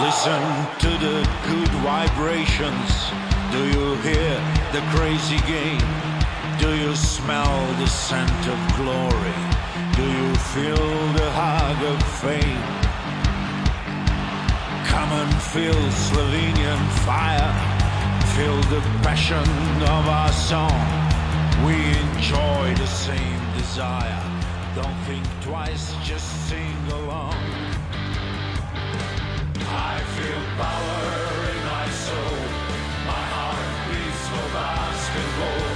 Listen to the good vibrations. Do you hear the crazy game? Do you smell the scent of glory? Do you feel the hug of fame? Come and feel Slovenian fire. Feel the passion of our song. We enjoy the same desire. Don't think twice, just sing along. I feel power in my soul. My heart beats for basketball.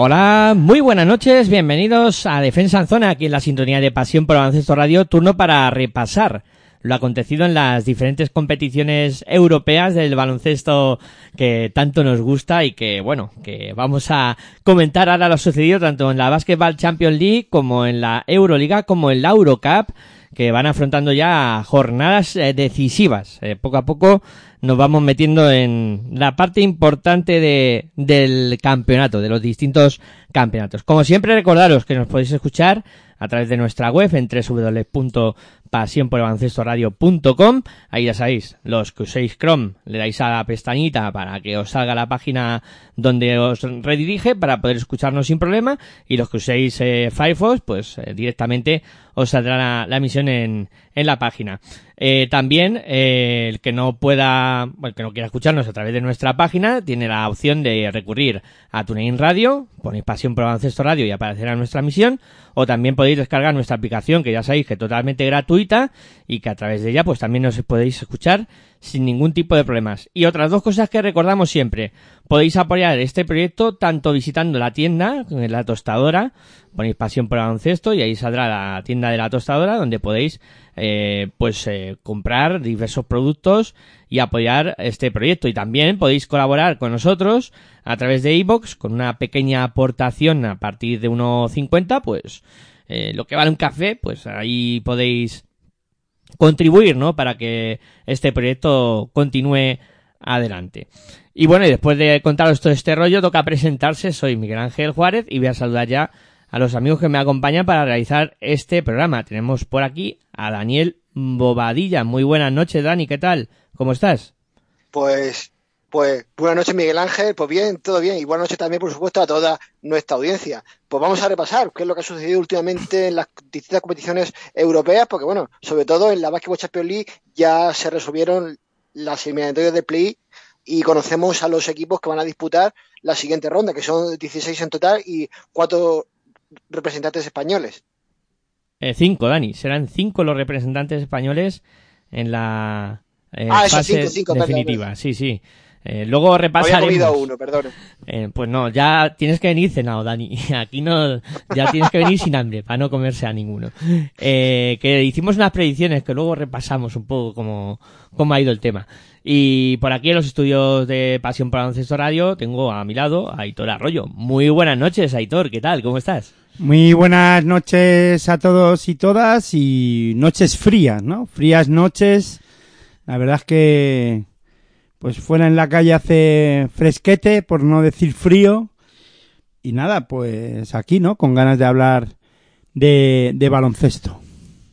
Hola, muy buenas noches, bienvenidos a Defensa en Zona, aquí en la sintonía de Pasión por Baloncesto Radio, turno para repasar lo acontecido en las diferentes competiciones europeas del baloncesto que tanto nos gusta y que, bueno, que vamos a comentar ahora lo sucedido tanto en la Basketball Champions League como en la Euroliga como en la Eurocup que van afrontando ya jornadas eh, decisivas. Eh, poco a poco nos vamos metiendo en la parte importante de, del campeonato, de los distintos campeonatos. Como siempre, recordaros que nos podéis escuchar a través de nuestra web en www.pasionporbaloncestoradio.com. Ahí ya sabéis, los que uséis Chrome, le dais a la pestañita para que os salga la página donde os redirige para poder escucharnos sin problema. Y los que uséis eh, Firefox, pues eh, directamente os saldrá la, la emisión en, en la página. Eh, también eh, el que no pueda, el que no quiera escucharnos a través de nuestra página tiene la opción de recurrir a TuneIn Radio, ponéis Pasión por Baloncesto Radio y aparecerá nuestra emisión, o también podéis descargar nuestra aplicación que ya sabéis que es totalmente gratuita y que a través de ella pues también nos podéis escuchar sin ningún tipo de problemas. Y otras dos cosas que recordamos siempre. Podéis apoyar este proyecto tanto visitando la tienda, en la tostadora, ponéis pasión por baloncesto y ahí saldrá la tienda de la tostadora donde podéis eh, pues eh, comprar diversos productos y apoyar este proyecto. Y también podéis colaborar con nosotros a través de iBox con una pequeña aportación a partir de 1,50, pues eh, lo que vale un café, pues ahí podéis contribuir, ¿no? Para que este proyecto continúe adelante. Y bueno, y después de contaros todo este rollo, toca presentarse. Soy Miguel Ángel Juárez y voy a saludar ya a los amigos que me acompañan para realizar este programa. Tenemos por aquí a Daniel Bobadilla. Muy buenas noches, Dani. ¿Qué tal? ¿Cómo estás? Pues, pues buenas noches, Miguel Ángel. Pues bien, todo bien. Y buenas noches también, por supuesto, a toda nuestra audiencia. Pues vamos a repasar qué es lo que ha sucedido últimamente en las distintas competiciones europeas, porque bueno, sobre todo en la Basketball Champions League ya se resolvieron las eliminatorias de play y conocemos a los equipos que van a disputar la siguiente ronda, que son 16 en total y cuatro representantes españoles. Eh, cinco, Dani. Serán cinco los representantes españoles en la eh, Ah, fase cinco, cinco, perdón, definitiva. Sí, sí. Eh, luego Había repasaremos. comido uno, perdón. Eh, pues no, ya tienes que venir cenado, Dani. Aquí no, ya tienes que venir sin hambre para no comerse a ninguno. Eh, que hicimos unas predicciones que luego repasamos un poco cómo, cómo ha ido el tema. Y por aquí en los estudios de Pasión por Baloncesto Radio tengo a mi lado a Aitor Arroyo. Muy buenas noches, Aitor. ¿Qué tal? ¿Cómo estás? Muy buenas noches a todos y todas y noches frías, ¿no? Frías noches. La verdad es que pues fuera en la calle hace fresquete, por no decir frío. Y nada, pues aquí, ¿no? Con ganas de hablar de, de baloncesto.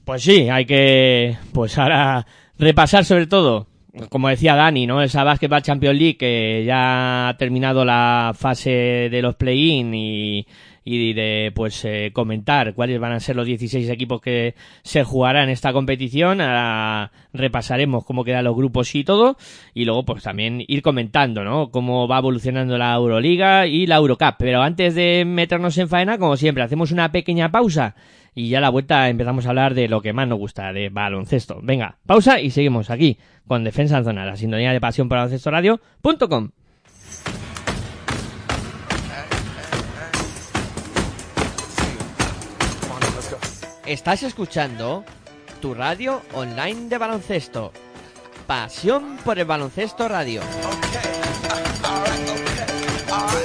Pues sí, hay que, pues ahora repasar sobre todo, como decía Dani, ¿no? Esa Basketball Champions League que ya ha terminado la fase de los play-in y, y de, pues, eh, comentar cuáles van a ser los 16 equipos que se jugarán en esta competición. Ahora repasaremos cómo quedan los grupos y todo. Y luego, pues, también ir comentando, ¿no? Cómo va evolucionando la Euroliga y la Eurocup. Pero antes de meternos en faena, como siempre, hacemos una pequeña pausa y ya a la vuelta empezamos a hablar de lo que más nos gusta, de baloncesto. Venga, pausa y seguimos aquí con Defensa en Zona, la sintonía de pasión por baloncesto radio.com. Estás escuchando tu radio online de baloncesto. Pasión por el baloncesto radio.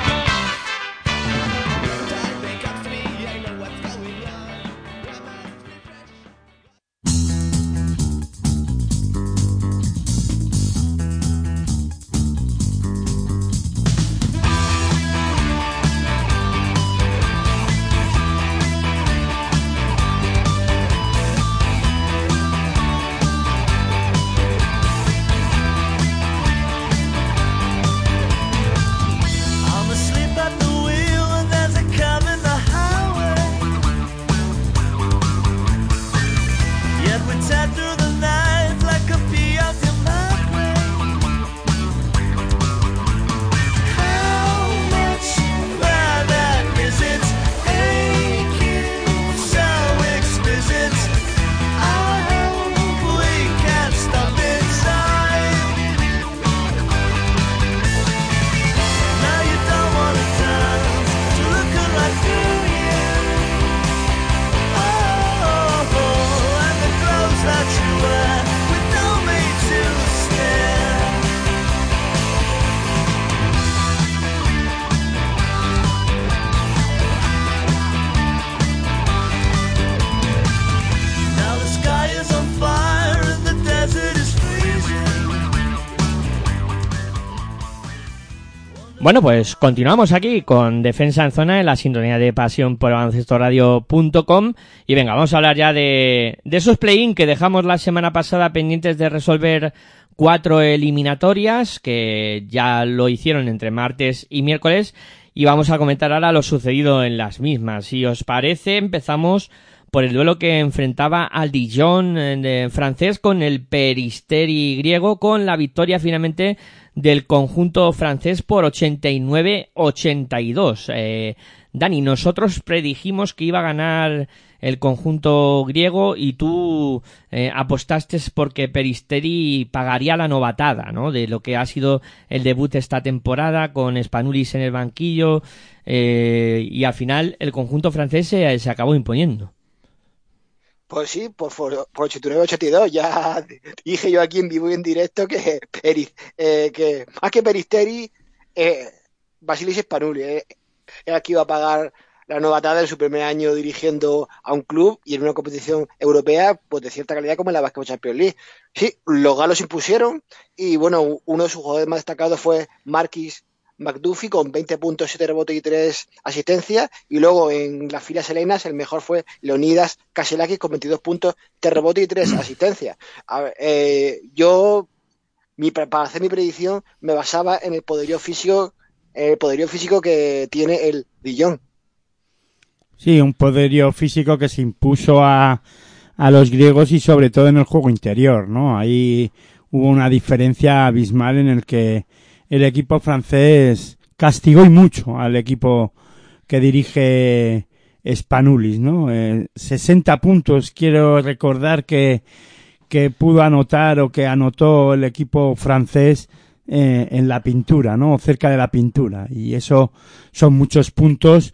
Bueno, pues continuamos aquí con Defensa en Zona en la sintonía de pasión por baloncestoradio.com y venga, vamos a hablar ya de, de esos play-in que dejamos la semana pasada pendientes de resolver cuatro eliminatorias que ya lo hicieron entre martes y miércoles y vamos a comentar ahora lo sucedido en las mismas. Si os parece, empezamos por el duelo que enfrentaba al Dijon eh, de francés con el Peristeri griego con la victoria finalmente del conjunto francés por 89-82. Eh, Dani, nosotros predijimos que iba a ganar el conjunto griego y tú eh, apostaste porque Peristeri pagaría la novatada, ¿no? De lo que ha sido el debut esta temporada con Spanulis en el banquillo eh, y al final el conjunto francés se, se acabó imponiendo. Pues sí, por, por, por 89-82 ya dije yo aquí en vivo y en directo que, Peri- eh, que más que Peristeri, eh, Basilis Spanuli eh, era que iba a pagar la novatada en su primer año dirigiendo a un club y en una competición europea pues de cierta calidad como la Basketball Champions League. Sí, los galos impusieron y bueno, uno de sus jugadores más destacados fue Marquis McDuffie con 20 puntos, 7 rebotes y 3 asistencias. Y luego en las filas helenas el mejor fue Leonidas Kaselakis con 22 puntos, 3 rebotes y 3 asistencias. A ver, eh, yo, mi, para hacer mi predicción, me basaba en el poderío físico, el poderío físico que tiene el Dijon. Sí, un poderío físico que se impuso a, a los griegos y sobre todo en el juego interior, ¿no? Hay hubo una diferencia abismal en el que el equipo francés castigó y mucho al equipo que dirige Spanulis, ¿no? Eh, 60 puntos, quiero recordar que, que pudo anotar o que anotó el equipo francés eh, en la pintura, ¿no? Cerca de la pintura. Y eso son muchos puntos,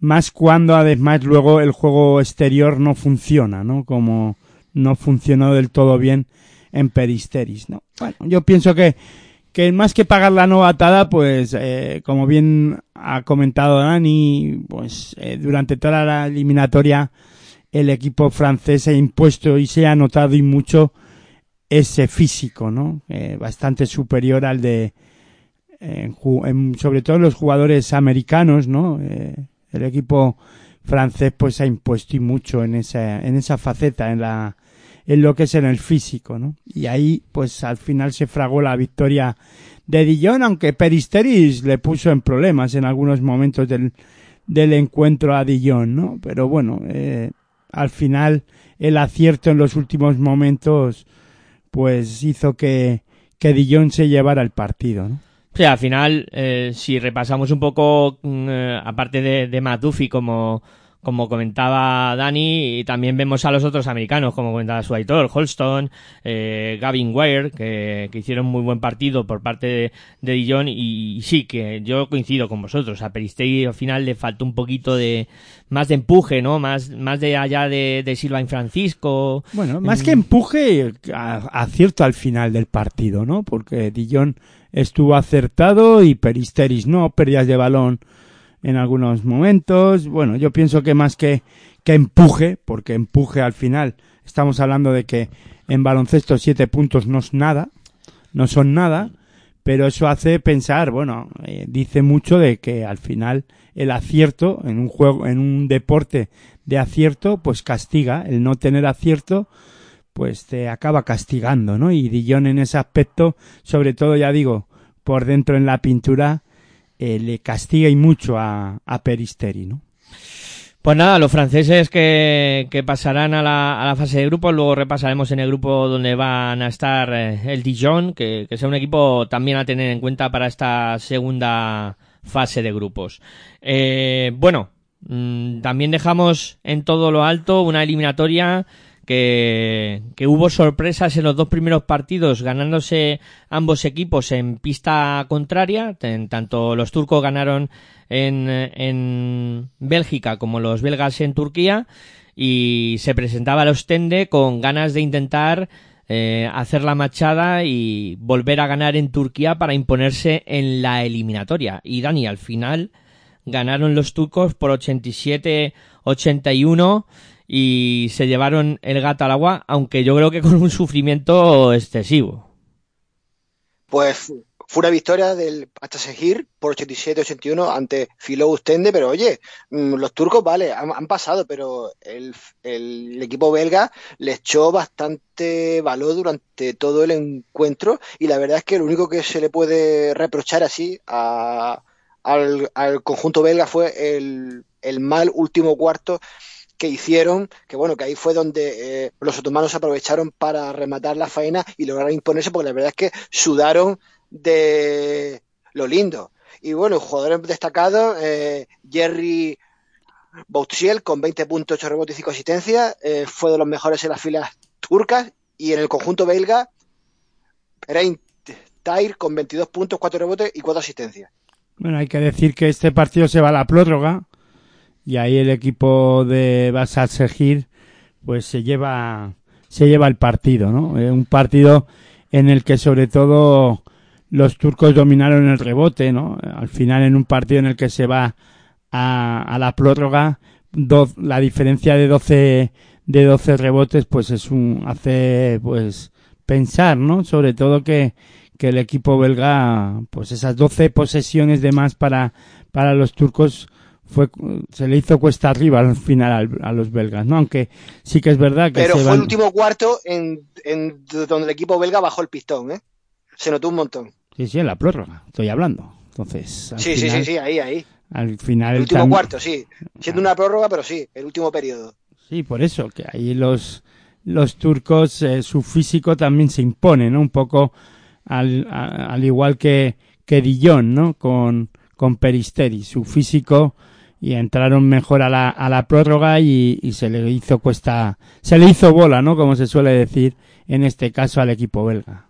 más cuando además luego el juego exterior no funciona, ¿no? Como no funcionó del todo bien en Peristeris, ¿no? Bueno, yo pienso que que más que pagar la novatada, pues eh, como bien ha comentado Dani, pues eh, durante toda la eliminatoria el equipo francés ha impuesto y se ha notado y mucho ese físico, ¿no? Eh, bastante superior al de, en sobre todo los jugadores americanos, ¿no? El equipo francés pues ha impuesto y mucho en esa, en esa faceta, en la, en lo que es en el físico, ¿no? Y ahí, pues al final se fragó la victoria de Dijon, aunque Peristeris le puso en problemas en algunos momentos del, del encuentro a Dijon, ¿no? Pero bueno, eh, al final el acierto en los últimos momentos, pues hizo que, que Dijon se llevara el partido, ¿no? Sí, al final, eh, si repasamos un poco, mm, eh, aparte de, de como, como comentaba Dani, y también vemos a los otros americanos, como comentaba su editor, Holston, eh, Gavin Ware, que, que hicieron muy buen partido por parte de, de Dijon, y, y sí, que yo coincido con vosotros, a Peristeri al final le faltó un poquito de, más de empuje, ¿no? Más, más de allá de, de Silva y Francisco. Bueno, más que empuje, acierto al final del partido, ¿no? Porque Dijon estuvo acertado y Peristeris no, pérdidas de balón en algunos momentos. Bueno, yo pienso que más que, que empuje, porque empuje al final, estamos hablando de que en baloncesto siete puntos no es nada, no son nada, pero eso hace pensar, bueno, eh, dice mucho de que al final el acierto en un juego, en un deporte de acierto, pues castiga, el no tener acierto, pues te acaba castigando, ¿no? Y Dillon en ese aspecto, sobre todo ya digo, por dentro en la pintura, eh, le castiga y mucho a, a Peristeri, ¿no? Pues nada, los franceses que, que pasarán a la, a la fase de grupos, luego repasaremos en el grupo donde van a estar eh, el Dijon, que, que sea un equipo también a tener en cuenta para esta segunda fase de grupos. Eh, bueno, mm, también dejamos en todo lo alto una eliminatoria que, que hubo sorpresas en los dos primeros partidos, ganándose ambos equipos en pista contraria. En- tanto los turcos ganaron en, en Bélgica como los belgas en Turquía y se presentaba el Ostende con ganas de intentar eh, hacer la machada y volver a ganar en Turquía para imponerse en la eliminatoria. Y Dani, al final ganaron los turcos por 87-81 y se llevaron el gato al agua, aunque yo creo que con un sufrimiento excesivo. Pues fu- fue una victoria del Ataşehir por 87-81 ante Filo Ustende, pero oye, mm, los turcos, vale, han, pasado, pero el, equipo belga le echó bastante valor durante todo el encuentro y la verdad es que lo único que se le puede reprochar así a- al, conjunto belga fue el mal último cuarto que hicieron, que bueno, que ahí fue donde eh, los otomanos aprovecharon para rematar la faena y lograr imponerse, porque la verdad es que sudaron de lo lindo. Y bueno, jugadores destacados, eh, Jerry Boutiel con 20 puntos, 8 rebotes y 5 asistencias, eh, fue de los mejores en las filas turcas y en el conjunto belga, Rein Tair con 22 puntos, 4 rebotes y 4 asistencias. Bueno, hay que decir que este partido se va a la prórroga y ahí el equipo de Basal Segir pues se lleva se lleva el partido, ¿no? Eh, un partido en el que sobre todo los turcos dominaron el rebote, ¿no? Al final en un partido en el que se va a, a la prórroga, do- la diferencia de 12 de 12 rebotes pues es un hace pues pensar, ¿no? Sobre todo que que el equipo belga, pues esas 12 posesiones de más para, para los turcos fue se le hizo cuesta arriba al final al- a los belgas, ¿no? Aunque sí que es verdad que Pero se fue van- el último cuarto en, en donde el equipo belga bajó el pistón, ¿eh? Se notó un montón. Sí, sí, en la prórroga, estoy hablando. Entonces, al Sí, sí, sí, sí, ahí, ahí. al final El último tam- cuarto, sí. Siendo una prórroga, pero sí, el último periodo. Sí, por eso, que ahí los, los turcos, eh, su físico también se impone, ¿no? Un poco al, a- al igual que, que Dillon, ¿no? Con, con Peristeri, su físico y entraron mejor a la, a la prórroga y, y se le hizo cuesta, se le hizo bola, ¿no? Como se suele decir en este caso al equipo belga.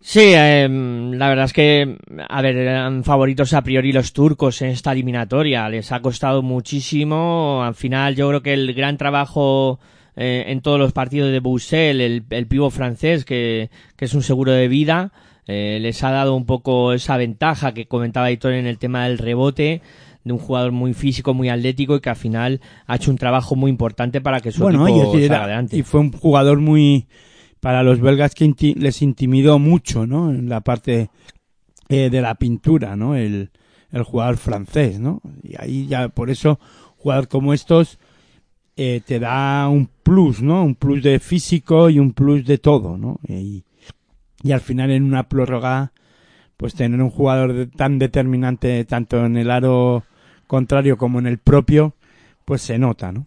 Sí, em, la verdad es que, a ver, eran favoritos a priori los turcos en esta eliminatoria. Les ha costado muchísimo. Al final, yo creo que el gran trabajo eh, en todos los partidos de Bussel, el, el pivo francés, que, que es un seguro de vida, eh, les ha dado un poco esa ventaja que comentaba Hitor en el tema del rebote de un jugador muy físico, muy atlético y que al final ha hecho un trabajo muy importante para que su Bueno, equipo y, salga adelante. y fue un jugador muy para los belgas que inti- les intimidó mucho, ¿no? En la parte eh, de la pintura, ¿no? El, el jugador francés, ¿no? Y ahí ya por eso jugador como estos eh, te da un plus, ¿no? Un plus de físico y un plus de todo, ¿no? Y, y al final en una prórroga pues tener un jugador de- tan determinante tanto en el aro contrario como en el propio pues se nota, ¿no?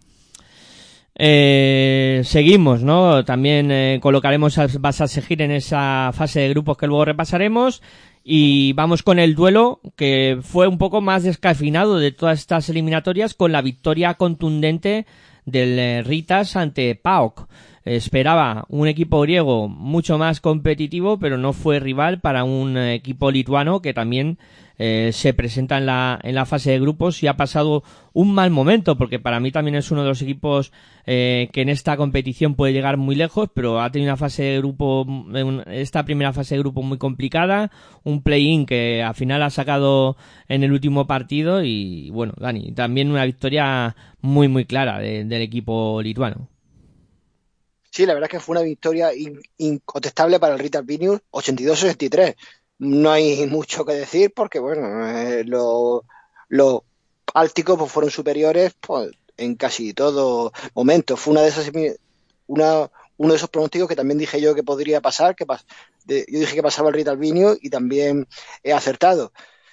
Eh, seguimos, ¿no? También eh, colocaremos a vas a seguir en esa fase de grupos que luego repasaremos. Y vamos con el duelo que fue un poco más descafinado de todas estas eliminatorias con la victoria contundente del eh, Ritas ante PAOK. Esperaba un equipo griego mucho más competitivo, pero no fue rival para un eh, equipo lituano que también eh, se presenta en la, en la fase de grupos y ha pasado un mal momento, porque para mí también es uno de los equipos eh, que en esta competición puede llegar muy lejos, pero ha tenido una fase de grupo, mm, esta primera fase de grupo muy complicada, un play-in que al final ha sacado en el último partido y bueno, Dani, también una victoria muy muy clara de- del equipo lituano. Sí, la verdad es que fue una victoria in- incontestable para el Ritter Vilnius, 82-63. No hay mucho que decir porque, bueno, eh, los bálticos pues, fueron superiores pues, en casi todo momento. Fue una de esas una, uno de esos pronósticos que también dije yo que podría pasar, que yo dije que pasaba el Ritter Vilnius y también he acertado.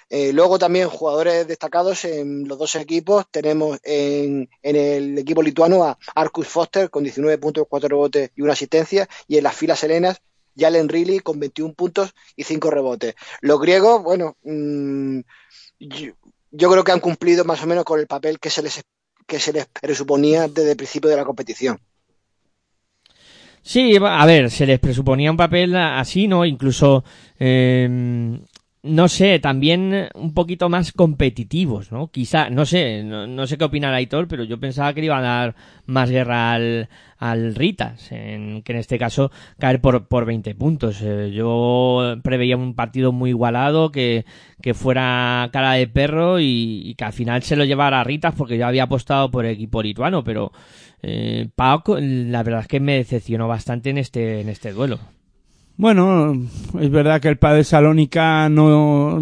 Eh, luego también jugadores destacados en los dos equipos. Tenemos en, en el equipo lituano a Arcus Foster con 19 puntos, 4 rebotes y una asistencia. Y en las filas helenas, Jalen Riley con 21 puntos y 5 rebotes. Los griegos, bueno, mm, yo, yo creo que han cumplido más o menos con el papel que se les, que se les presuponía desde el principio de la competición. Sí, a ver, se les presuponía un papel así, ¿no? Incluso, eh, no sé, también un poquito más competitivos, ¿no? Quizá, no sé, no, no sé qué opina Aitor, pero yo pensaba que le iba a dar más guerra al, al Ritas, en, que en este caso caer por, por 20 puntos. Eh, yo preveía un partido muy igualado, que, que fuera cara de perro y, que al final se lo llevara a Ritas porque yo había apostado por el equipo lituano, pero eh, Paok, la verdad es que me decepcionó bastante en este, en este duelo. Bueno, es verdad que el Padre Salónica no,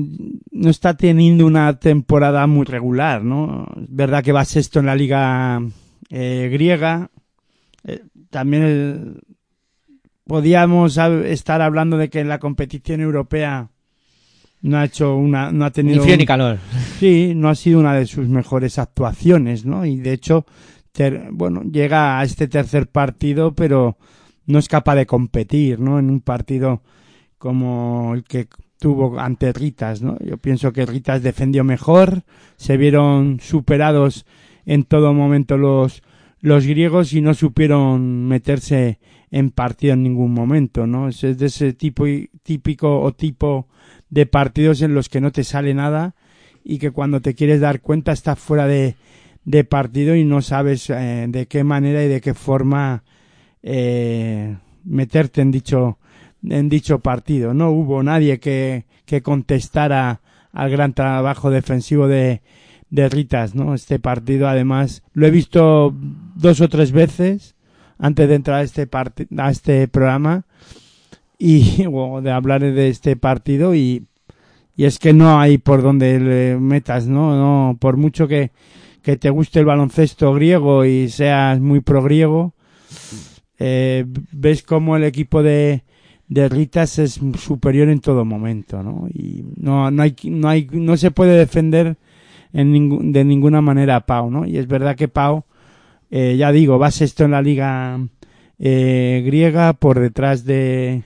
no está teniendo una temporada muy regular, ¿no? Es verdad que va sexto en la liga eh, griega. Eh, también el- podíamos estar hablando de que en la competición europea no ha hecho una, no ha Ni tenido frío un- ni calor. Sí, no ha sido una de sus mejores actuaciones, ¿no? Y de hecho, ter- bueno, llega a este tercer partido, pero no es capaz de competir, ¿no? En un partido como el que tuvo ante Ritas, ¿no? Yo pienso que Ritas defendió mejor, se vieron superados en todo momento los los griegos y no supieron meterse en partido en ningún momento, ¿no? Es de ese tipo típico o tipo de partidos en los que no te sale nada y que cuando te quieres dar cuenta estás fuera de, de partido y no sabes eh, de qué manera y de qué forma eh, meterte en dicho en dicho partido. No hubo nadie que, que contestara al gran trabajo defensivo de, de Ritas, ¿no? Este partido, además, lo he visto dos o tres veces antes de entrar a este a este programa y de hablar de este partido y, y es que no hay por donde le metas, ¿no? No, por mucho que, que te guste el baloncesto griego y seas muy pro griego, eh, ves como el equipo de, de Ritas es superior en todo momento, ¿no? Y no, no hay, no hay, no se puede defender en ningún, de ninguna manera a Pau, ¿no? Y es verdad que Pau, eh, ya digo, va sexto en la liga eh, griega por detrás de,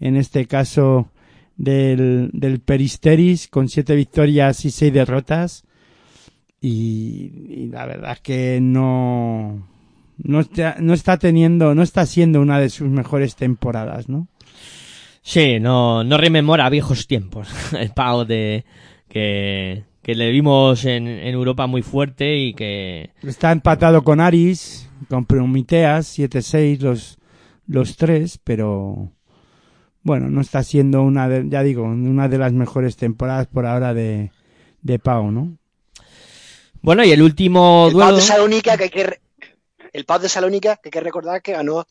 en este caso, del, del Peristeris con siete victorias y seis derrotas. Y, y la verdad es que no, no está, no está teniendo, no está siendo una de sus mejores temporadas, ¿no? Sí, no, no rememora viejos tiempos. El Pau de que, que le vimos en, en Europa muy fuerte y que Está empatado con Aris, con Promiteas, 7-6 los, los tres, pero bueno, no está siendo una de, ya digo, una de las mejores temporadas por ahora de, de Pau, ¿no? bueno y el último El Pau de Salónica, que hay que el Pau de Salónica, que hay que recordar que ganó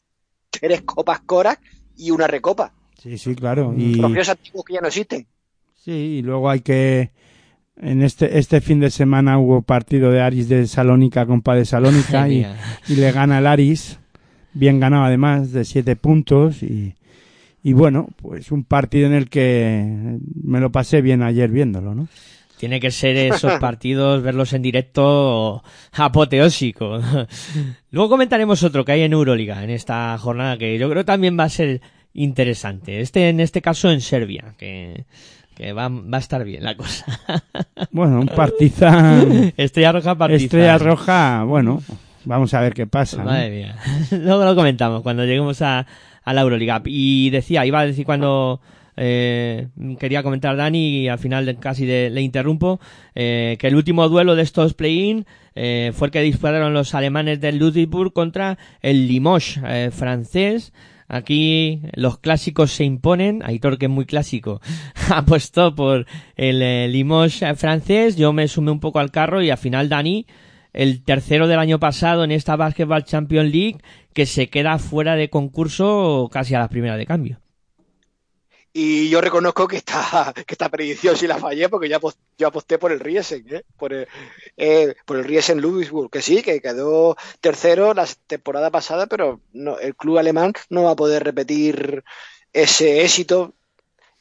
tres copas Coras y una recopa. Sí, sí, claro. Y, Trofeos antiguos que ya no existen. sí, y luego hay que, en este, este fin de semana hubo partido de Aris de Salónica con Pa de Salónica y, y le gana el Aris, bien ganado además, de siete puntos y, y bueno, pues un partido en el que me lo pasé bien ayer viéndolo, ¿no? Tiene que ser esos partidos verlos en directo apoteósico. Luego comentaremos otro que hay en Euroliga en esta jornada que yo creo también va a ser interesante. Este en este caso en Serbia que que va, va a estar bien la cosa. Bueno, un partizan, Estrella Roja Partizan. estrella roja, bueno, vamos a ver qué pasa. ¿no? Madre mía. Luego lo comentamos cuando lleguemos a, a la Euroliga. Y decía, iba a decir cuando eh, quería comentar Dani y al final casi de- le interrumpo, eh, que el último duelo de estos play-in eh, fue el que disputaron los alemanes del Ludwigsburg contra el Limoges francés. Aquí los clásicos se imponen. Aitor, que es muy clásico, apostó por el Limoges francés. Yo me sumé un poco al carro y al final Dani, el tercero del año pasado en esta Basketball Champions League, que se queda fuera de concurso casi a la primera de cambio. Y yo reconozco que esta, que esta predicción sí la fallé porque ya yo aposté por el Riesen, ¿eh? por, el, eh, por el Riesen Ludwigsburg, que sí, que quedó tercero la temporada pasada, pero no, el club alemán no va a poder repetir ese éxito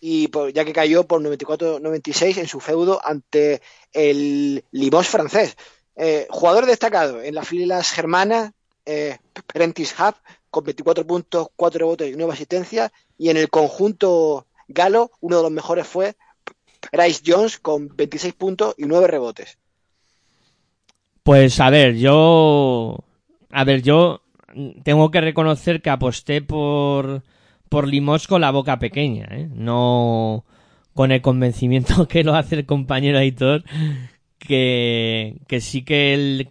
y por- ya que cayó por 94-96 en su feudo ante el Limoges francés. Eh, jugador destacado en las filas germanas, eh, Hub, con 24 puntos, 4 rebotes y 9 asistencias, y en el conjunto galo, uno de los mejores fue Bryce Jones con 26 puntos y 9 rebotes. Pues a ver, yo. A ver, yo tengo que reconocer que aposté por. por Limos con la boca pequeña, ¿eh? No con el convencimiento que lo hace el compañero Aitor, que, que sí que él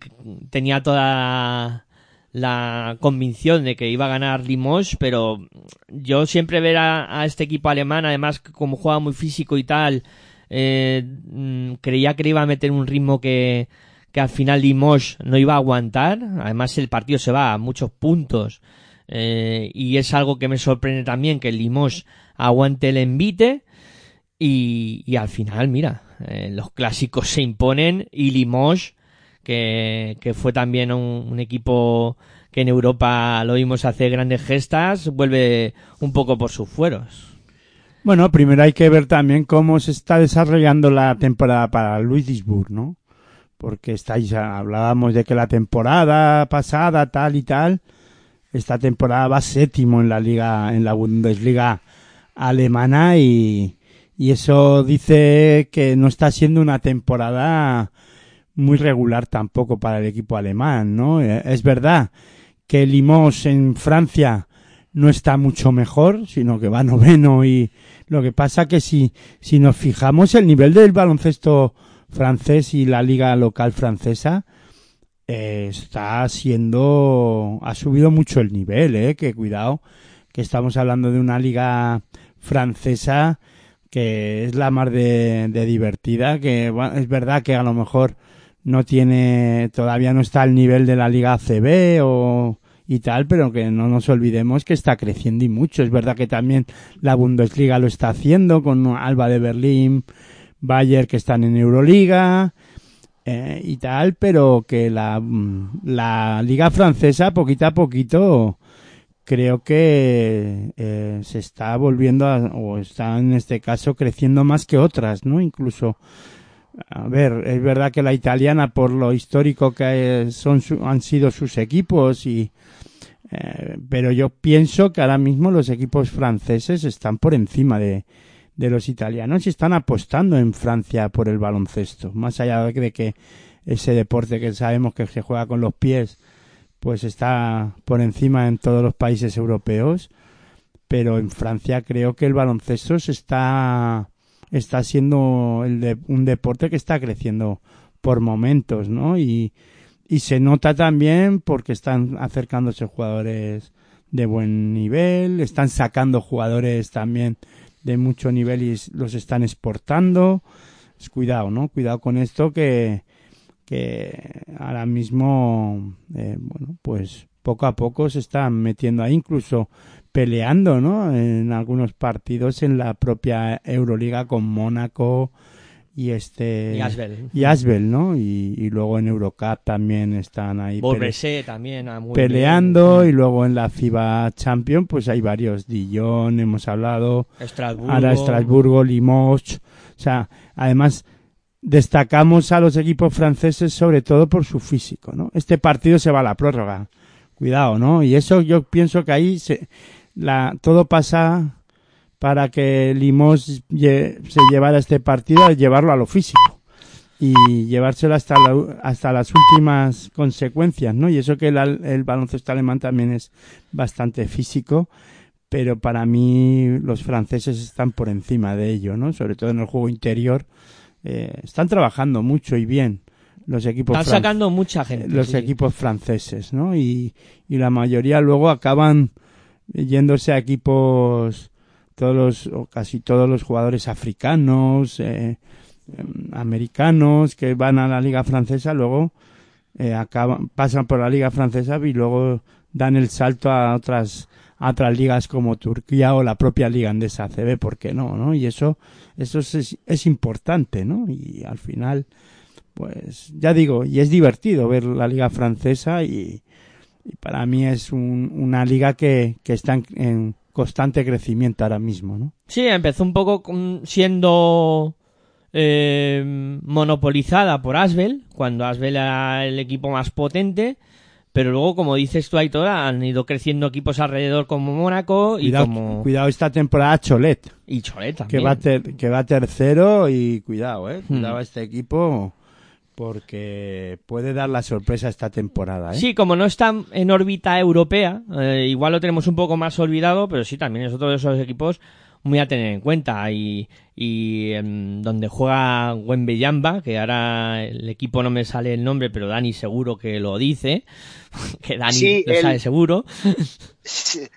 tenía toda la convicción de que iba a ganar Limoges, pero yo siempre ver a, este equipo alemán, además como juega muy físico y tal, eh, mm, creía que le iba a meter un ritmo que, que al final Limoges no iba a aguantar. Además el partido se va a muchos puntos eh, y es algo que me sorprende también que Limoges aguante el envite y, y al final, mira, eh, los clásicos se imponen y Limoges que, fue también un, equipo que en Europa lo vimos hacer grandes gestas, vuelve un poco por sus fueros. Bueno, primero hay que ver también cómo se está desarrollando la temporada para Ludwigsburg, ¿no? Porque estáis, hablábamos de que la temporada pasada, tal y tal, esta temporada va séptimo en la liga, en la Bundesliga alemana y, y eso dice que no está siendo una temporada muy regular tampoco para el equipo alemán, ¿no? Eh, Es verdad que Limos en Francia no está mucho mejor, sino que va noveno y lo que pasa que si, si nos fijamos el nivel del baloncesto francés y la liga local francesa eh, está siendo ha subido mucho el nivel, eh, que cuidado que estamos hablando de una liga francesa que es la más de, de divertida, que bueno, es verdad que a lo mejor no tiene, todavía no está al nivel de la Liga ACB o y tal, pero que no nos olvidemos que está creciendo y mucho. Es verdad que también la Bundesliga lo está haciendo con Alba de Berlín, Bayer que están en Euroliga eh, y tal, pero que la, la Liga Francesa poquito a poquito creo que eh, se está volviendo a, o está en este caso creciendo más que otras, ¿no? Incluso a ver, es verdad que la italiana, por lo histórico que son han sido sus equipos y Eh, pero yo pienso que ahora mismo los equipos franceses están por encima de, de los italianos y están apostando en Francia por el baloncesto. Más allá de que ese deporte que sabemos que se juega con los pies, pues está por encima en todos los países europeos. Pero en Francia creo que el baloncesto se está, está siendo el de, un deporte que está creciendo por momentos, ¿no? Y, y se nota también porque están acercándose jugadores de buen nivel, están sacando jugadores también de mucho nivel y los están exportando. Pues cuidado, ¿no? Cuidado con esto que, que ahora mismo, eh, bueno, pues poco a poco se están metiendo ahí, incluso peleando, ¿no? En algunos partidos en la propia Euroliga con Mónaco, y este Y Asbel. y Asbel, ¿no? Y, y luego en Eurocup también están ahí pele- también a muy peleando bien. y luego en la FIBA Champion pues hay varios Dijon hemos hablado Estrasburgo. ahora Estrasburgo Limoges o sea además destacamos a los equipos franceses sobre todo por su físico no este partido se va a la prórroga cuidado no y eso yo pienso que ahí se la todo pasa para que Limos lle- se llevara este partido, llevarlo a lo físico y llevárselo hasta, la- hasta las últimas consecuencias, ¿no? Y eso que el, el baloncesto alemán también es bastante físico, pero para mí los franceses están por encima de ello, ¿no? Sobre todo en el juego interior. eh, están trabajando mucho y bien los equipos Están sacando mucha gente. los sí. equipos franceses, ¿no? Y, y la mayoría luego acaban yéndose a equipos, todos los, o casi todos los jugadores africanos, eh, em, americanos que van a la liga francesa, luego eh, pasan por la liga francesa y luego dan el salto a otras, a otras ligas como Turquía o la propia liga andesa ACB, ¿por qué no? ¿no? Y eso, eso es, es importante, ¿no? Y al final, pues ya digo, y es divertido ver la liga francesa y, y para mí es un- una liga que, que está en, en constante crecimiento ahora mismo, ¿no? Sí, empezó un poco siendo eh, monopolizada por Asbel, cuando Asbel era el equipo más potente, pero luego, como dices tú, Aitor, han ido creciendo equipos alrededor como Mónaco y Cuidado, como cuidado esta temporada Cholet, y Cholet que también. va, ter- que va tercero y cuidado, eh, cuidado Hmm. a este equipo porque puede dar la sorpresa esta temporada, ¿eh? Sí, como no está en órbita europea, eh, igual lo tenemos un poco más olvidado, pero sí, también es otro de esos equipos muy a tener en cuenta. Y, y em, donde juega Wembeyamba, que ahora el equipo no me sale el nombre, pero Dani seguro que lo dice, que Dani Sí, lo el- sabe seguro. Se,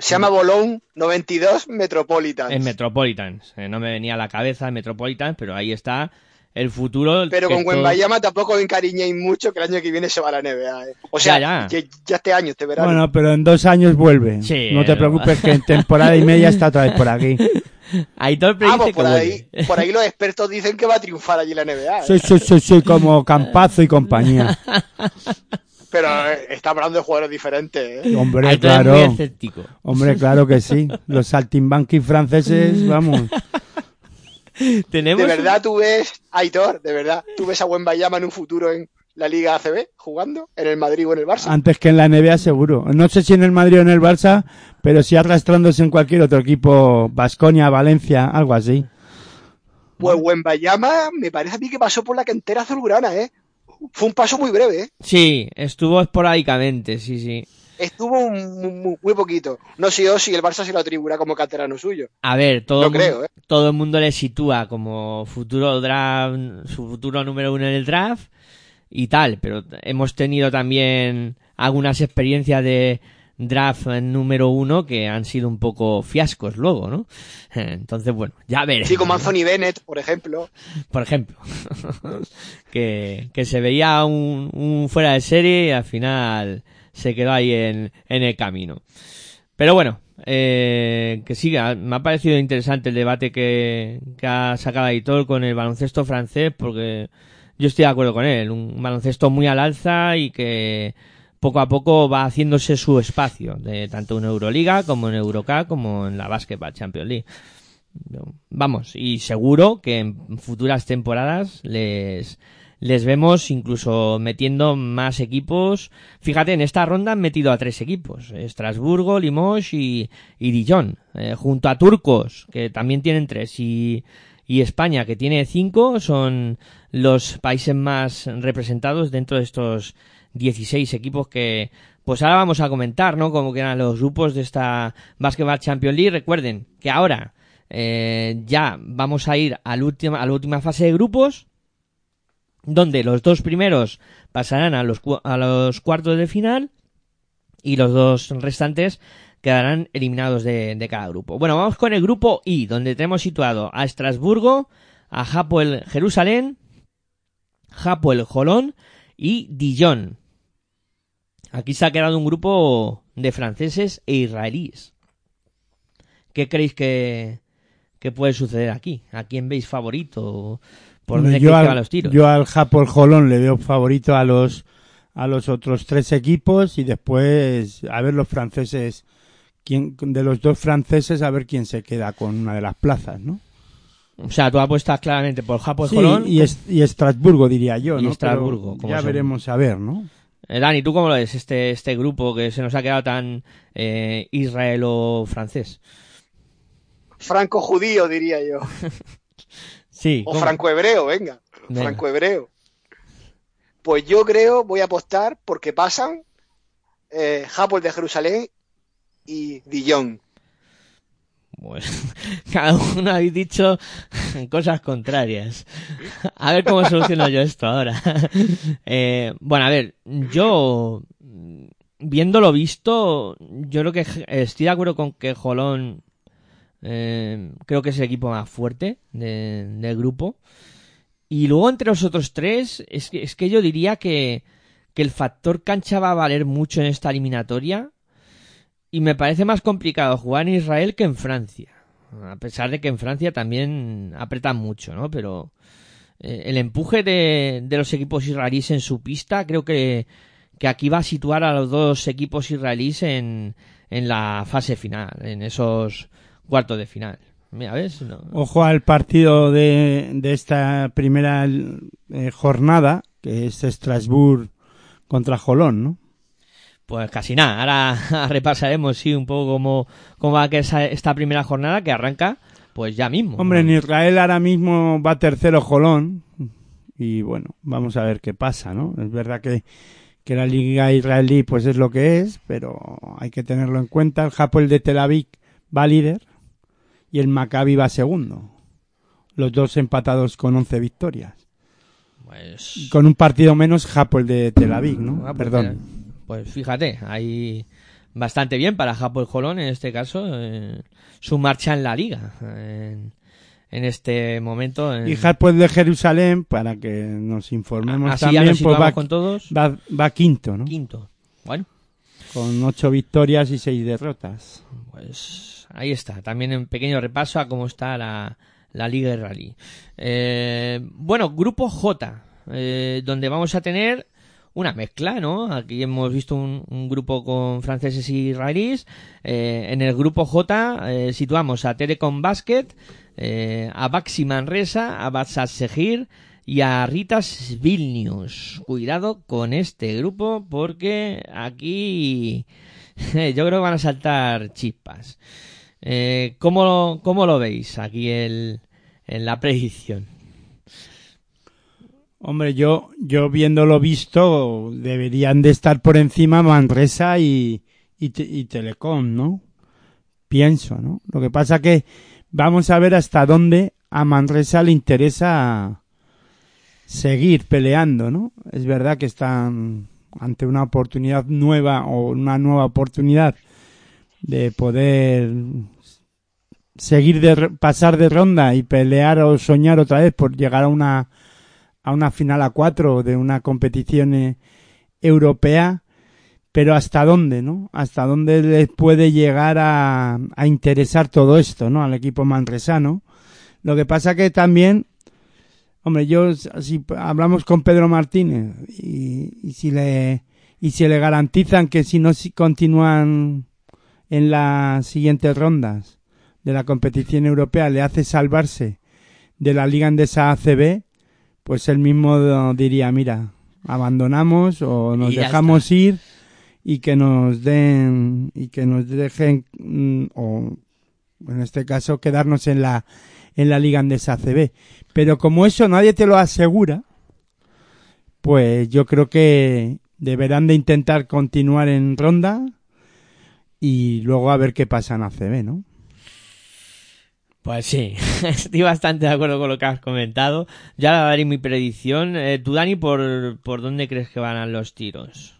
llama Bolón 92 Metropolitans. En Metropolitans. Eh, no me venía a la cabeza en Metropolitans, pero ahí está el futuro. Pero con todo- Wembayama tampoco encariñéis mucho que el año que viene se va a la NBA. ¿eh? O sea, Ya, ya, ya. ya este año, este verano. Bueno, pero en dos años vuelve. Sí, no te preocupes que en temporada y media está otra vez por aquí. Aitor predice Vamos, que por ahí, por ahí los expertos dicen que va a triunfar allí la NBA. ¿eh? Sí, sí, sí, sí, como Campazo y compañía. Pero eh, está hablando de jugadores diferentes. ¿eh? Hombre, Aitor es muy claro. escéptico. Hombre, claro que sí. Los saltimbanquis franceses, vamos. Tenemos De verdad tú ves, Aitor, de verdad, tú ves a Wembayama en un futuro en la Liga ACB jugando, en el Madrid o en el Barça. Antes que en la NBA, seguro. No sé si en el Madrid o en el Barça, pero sí arrastrándose en cualquier otro equipo, Basconia, Valencia, algo así. Pues Wembayama me parece a mí que pasó por la cantera azulgrana, ¿eh? Fue un paso muy breve, ¿eh? Sí, estuvo esporádicamente, sí, sí. Estuvo muy, muy- muy poquito. No sé yo si el Barça se lo atribuirá como canterano suyo. A ver, todo, No el creo, ¿eh? todo el mundo le sitúa como futuro draft, su futuro número uno en el draft y tal, pero hemos tenido también algunas experiencias de draft número uno que han sido un poco fiascos luego, ¿no? Entonces, bueno, ya veremos. Sí, como Anthony Bennett, por ejemplo. por ejemplo, que, que se veía un, un fuera de serie y al final se quedó ahí en, en el camino. Pero bueno, eh, que siga, me ha parecido interesante el debate que, que ha sacado Aitor con el baloncesto francés porque yo estoy de acuerdo con él, un baloncesto muy al alza y que poco a poco va haciéndose su espacio, de tanto en Euroliga como en Eurocup como en la Basketball Champions League. Vamos, y seguro que en futuras temporadas les, les vemos incluso metiendo más equipos. Fíjate, en esta ronda han metido a tres equipos, Estrasburgo, Limoges y, y Dijon, eh, junto a Turcos, que también tienen tres, y, y España, que tiene cinco, son los países más representados dentro de estos 16 equipos que, pues ahora vamos a comentar, ¿no? Como que eran los grupos de esta Basketball Champions League. Recuerden que ahora eh, ya vamos a ir al última, a la última fase de grupos, donde los dos primeros pasarán a los, a los cuartos de final y los dos restantes quedarán eliminados de, cada grupo. Bueno, vamos con el grupo I, donde tenemos situado a Estrasburgo, a Hapoel Jerusalén, Hapoel Jolón y Dijon. Aquí se ha quedado un grupo de franceses e israelíes. ¿Qué creéis que, que puede suceder aquí? ¿A quién veis favorito? ¿Por dónde yo, al, los tiros? yo al Japón Jolón le veo favorito a los a los otros tres equipos y después a ver los franceses quién de los dos franceses a ver quién se queda con una de las plazas, ¿no? O sea, tú apuestas claramente por Japón Sí, Jolón. y, es- y Estrasburgo diría yo, Y ¿no? Estrasburgo, ya son. veremos a ver, ¿no? Eh, Dani, ¿tú cómo lo ves este, este grupo que se nos ha quedado tan eh, israelo-francés? Franco-judío, diría yo. Sí. O ¿cómo? franco-hebreo, venga. Venga. Franco-hebreo. Pues yo creo, voy a apostar porque pasan eh, Hapoel de Jerusalén y Dijon. Pues cada uno habéis dicho cosas contrarias. A ver cómo soluciono yo esto ahora. Eh, bueno, a ver, yo viéndolo visto, yo creo que estoy de acuerdo con que Jolón eh, creo que es el equipo más fuerte de- del grupo. Y luego entre los otros tres, es que, es que yo diría que, que el factor cancha va a valer mucho en esta eliminatoria. Y me parece más complicado jugar en Israel que en Francia. A pesar de que en Francia también apretan mucho, ¿no? Pero eh, el empuje de, de los equipos israelíes en su pista creo que, que aquí va a situar a los dos equipos israelíes en, en la fase final, en esos cuartos de final. Mira, ¿ves? No- Ojo al partido de, de esta primera eh, jornada, que es Estrasburgo contra Jolón, ¿no? Pues casi nada. Ahora repasaremos, sí, un poco cómo, cómo va a esa- esta primera jornada que arranca pues ya mismo. Hombre, en Israel ahora mismo va tercero Jolón y bueno, vamos a ver qué pasa, ¿no? Es verdad que, que la liga israelí pues es lo que es, pero hay que tenerlo en cuenta. El Hapoel de Tel Aviv va líder y el Maccabi va segundo. Los dos empatados con 11 victorias. Pues... Con un partido menos Hapoel de Tel Aviv, ¿no? Ah, pues Perdón. mira, Pues fíjate, ahí bastante bien para Japón Jolón en este caso, eh, su marcha en la liga. En, en este momento. en- Y Hapoel de Jerusalén, para que nos informemos así ya también, nos pues va, con todos. va, va quinto, ¿no? Quinto. Bueno, Con ocho victorias y seis derrotas. pues ahí está. También un pequeño repaso a cómo está la, la liga de rally. Eh, bueno, grupo J, eh, donde vamos a tener una mezcla, ¿no? Aquí hemos visto un, un grupo con franceses y israelíes. Eh, en el grupo J eh, situamos a Telecom Basket, a Baxi Manresa, a Batsat Segir y a Ritas Vilnius. Cuidado con este grupo porque aquí yo creo que van a saltar chispas. Eh, ¿cómo, lo- ¿Cómo lo veis aquí el, en la predicción? Hombre, yo, yo viéndolo visto, deberían de estar por encima Manresa y, y Telecom, ¿no? Pienso, ¿no? Lo que pasa que vamos a ver hasta dónde a Manresa le interesa seguir peleando, ¿no? Es verdad que están ante una oportunidad nueva o una nueva oportunidad de poder seguir de pasar de ronda y pelear o soñar otra vez por llegar a una a una final a cuatro de una competición eh, europea, pero hasta dónde, ¿no? Hasta dónde les puede llegar a, a interesar todo esto, ¿no? Al equipo manresano. Lo que pasa que también, hombre, yo si hablamos con Pedro Martínez y, y si le y si le garantizan que si no si continúan en las siguientes rondas de la competición europea le hace salvarse de la Liga Andesa ACB, pues él mismo diría, mira, abandonamos o nos dejamos ir y que nos den y que nos dejen mm, o en este caso quedarnos en la en la Liga Andesa ACB. Pero como eso nadie te lo asegura, pues yo creo que deberán de intentar continuar en ronda y luego a ver qué pasa en ACB, ¿no? Pues sí, estoy bastante de acuerdo con lo que has comentado. Ya daré mi predicción. Eh, tú, Dani, ¿por, ¿por dónde crees que van a los tiros?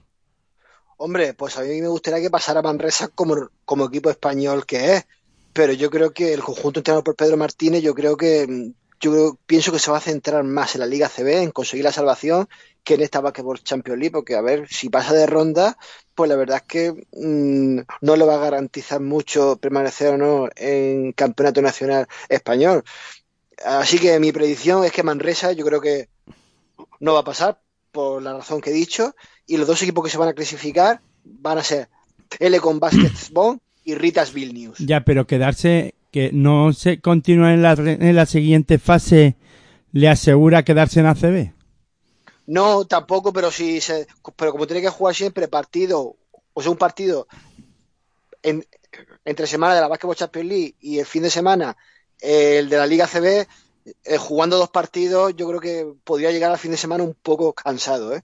Hombre, pues a mí me gustaría que pasara Manresa como, como equipo español que es, pero yo creo que el conjunto entrenado por Pedro Martínez, yo creo que mm, yo creo- pienso que se va a centrar más en la Liga CB, en conseguir la salvación, que en esta Basketball Champions League, porque a ver, si pasa de ronda, pues la verdad es que mm, no le va a garantizar mucho permanecer o no en campeonato nacional español. Así que mi predicción es que Manresa yo creo que no va a pasar por la razón que he dicho y los dos equipos que se van a clasificar van a ser Elecon Basketball y Ritas Vilnius. Ya, pero quedarse, que no se continúa en la, en la siguiente fase, le asegura quedarse en ACB. No, tampoco, pero si se, pero como tiene que jugar siempre partido, o sea, un partido en- entre semana de la Basketball Champions League y el fin de semana eh, el de la Liga CB, eh, jugando dos partidos, yo creo que podría llegar al fin de semana un poco cansado, ¿eh?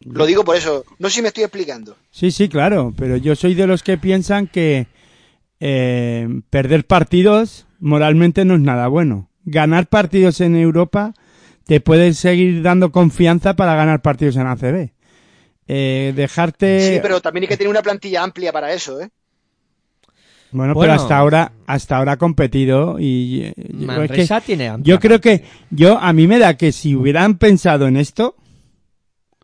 Lo digo por eso. No sé si me estoy explicando. Sí, sí, claro, pero yo soy de los que piensan que eh, perder partidos moralmente no es nada bueno. Ganar partidos en Europa te puede seguir dando confianza para ganar partidos en ACB. Eh, dejarte Sí, pero también hay que tener una plantilla amplia para eso, ¿eh? bueno, Bueno. pero hasta ahora hasta ahora ha competido y yo- es que- tiene amplia Yo creo que yo a mí me da que si hubieran pensado en esto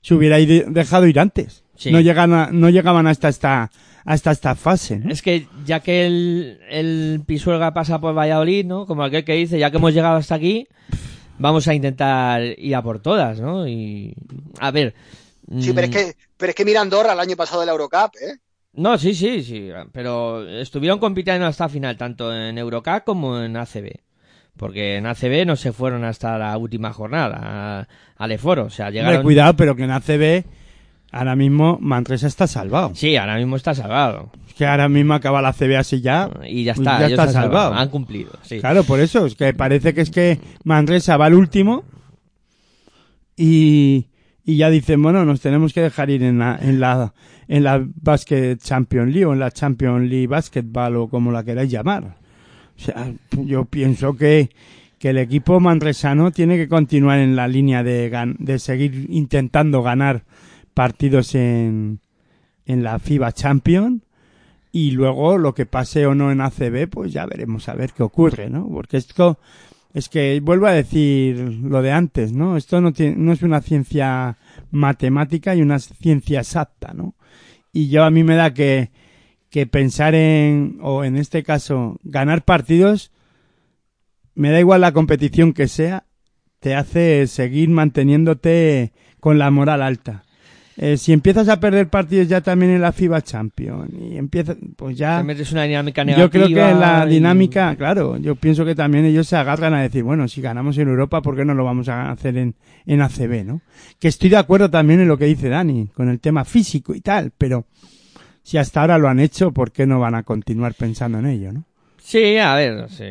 se hubiera ido- dejado ir antes. Sí. No llegan a- no llegaban hasta esta hasta esta fase. ¿no? Es que ya que el, el Pisuerga pasa por Valladolid, ¿no? Como aquel que dice, ya que hemos llegado hasta aquí, vamos a intentar ir a por todas, ¿no? Y a ver. Sí, pero es mm, que, pero es que mira Andorra el año pasado de la Eurocup, ¿eh? No, sí, sí, sí, pero estuvieron compitiendo hasta final, tanto en Eurocup como en ACB. Porque en ACB no se fueron hasta la última jornada a- al Eforo, o sea, Hombre, llegaron... cuidado, pero que en ACB ahora mismo Manresa está salvado. Sí, ahora mismo está salvado. Es que ahora mismo acaba la ACB así ya. Y ya está, ya está salvado. Han cumplido, sí. Claro, por eso, es que parece que es que Manresa va al último y, y ya dicen, bueno, nos tenemos que dejar ir en la, en la, en la Basket Champions League o en la Champions League Basketball o como la queráis llamar. O sea, yo pienso que, que el equipo manresano tiene que continuar en la línea de, gan- de seguir intentando ganar partidos en, en la FIBA Champions y luego lo que pase o no en ACB, pues ya veremos a ver qué ocurre, ¿no? Porque esto es que vuelvo a decir lo de antes, ¿no? Esto no tiene, no es una ciencia matemática y una ciencia exacta, ¿no? Y yo a mí me da que que pensar en o en este caso ganar partidos me da igual la competición que sea, te hace seguir manteniéndote con la moral alta. Eh, si empiezas a perder partidos ya también en la FIBA Champion y empiezas, pues ya Te metes una dinámica negativa. yo creo que la y- dinámica, claro, yo pienso que también ellos se agarran a decir, bueno, si ganamos en Europa, ¿por qué no lo vamos a hacer en, en ACB, no? Que estoy de acuerdo también en lo que dice Dani, con el tema físico y tal, pero si hasta ahora lo han hecho, ¿por qué no van a continuar pensando en ello, no? Sí, a ver, sí.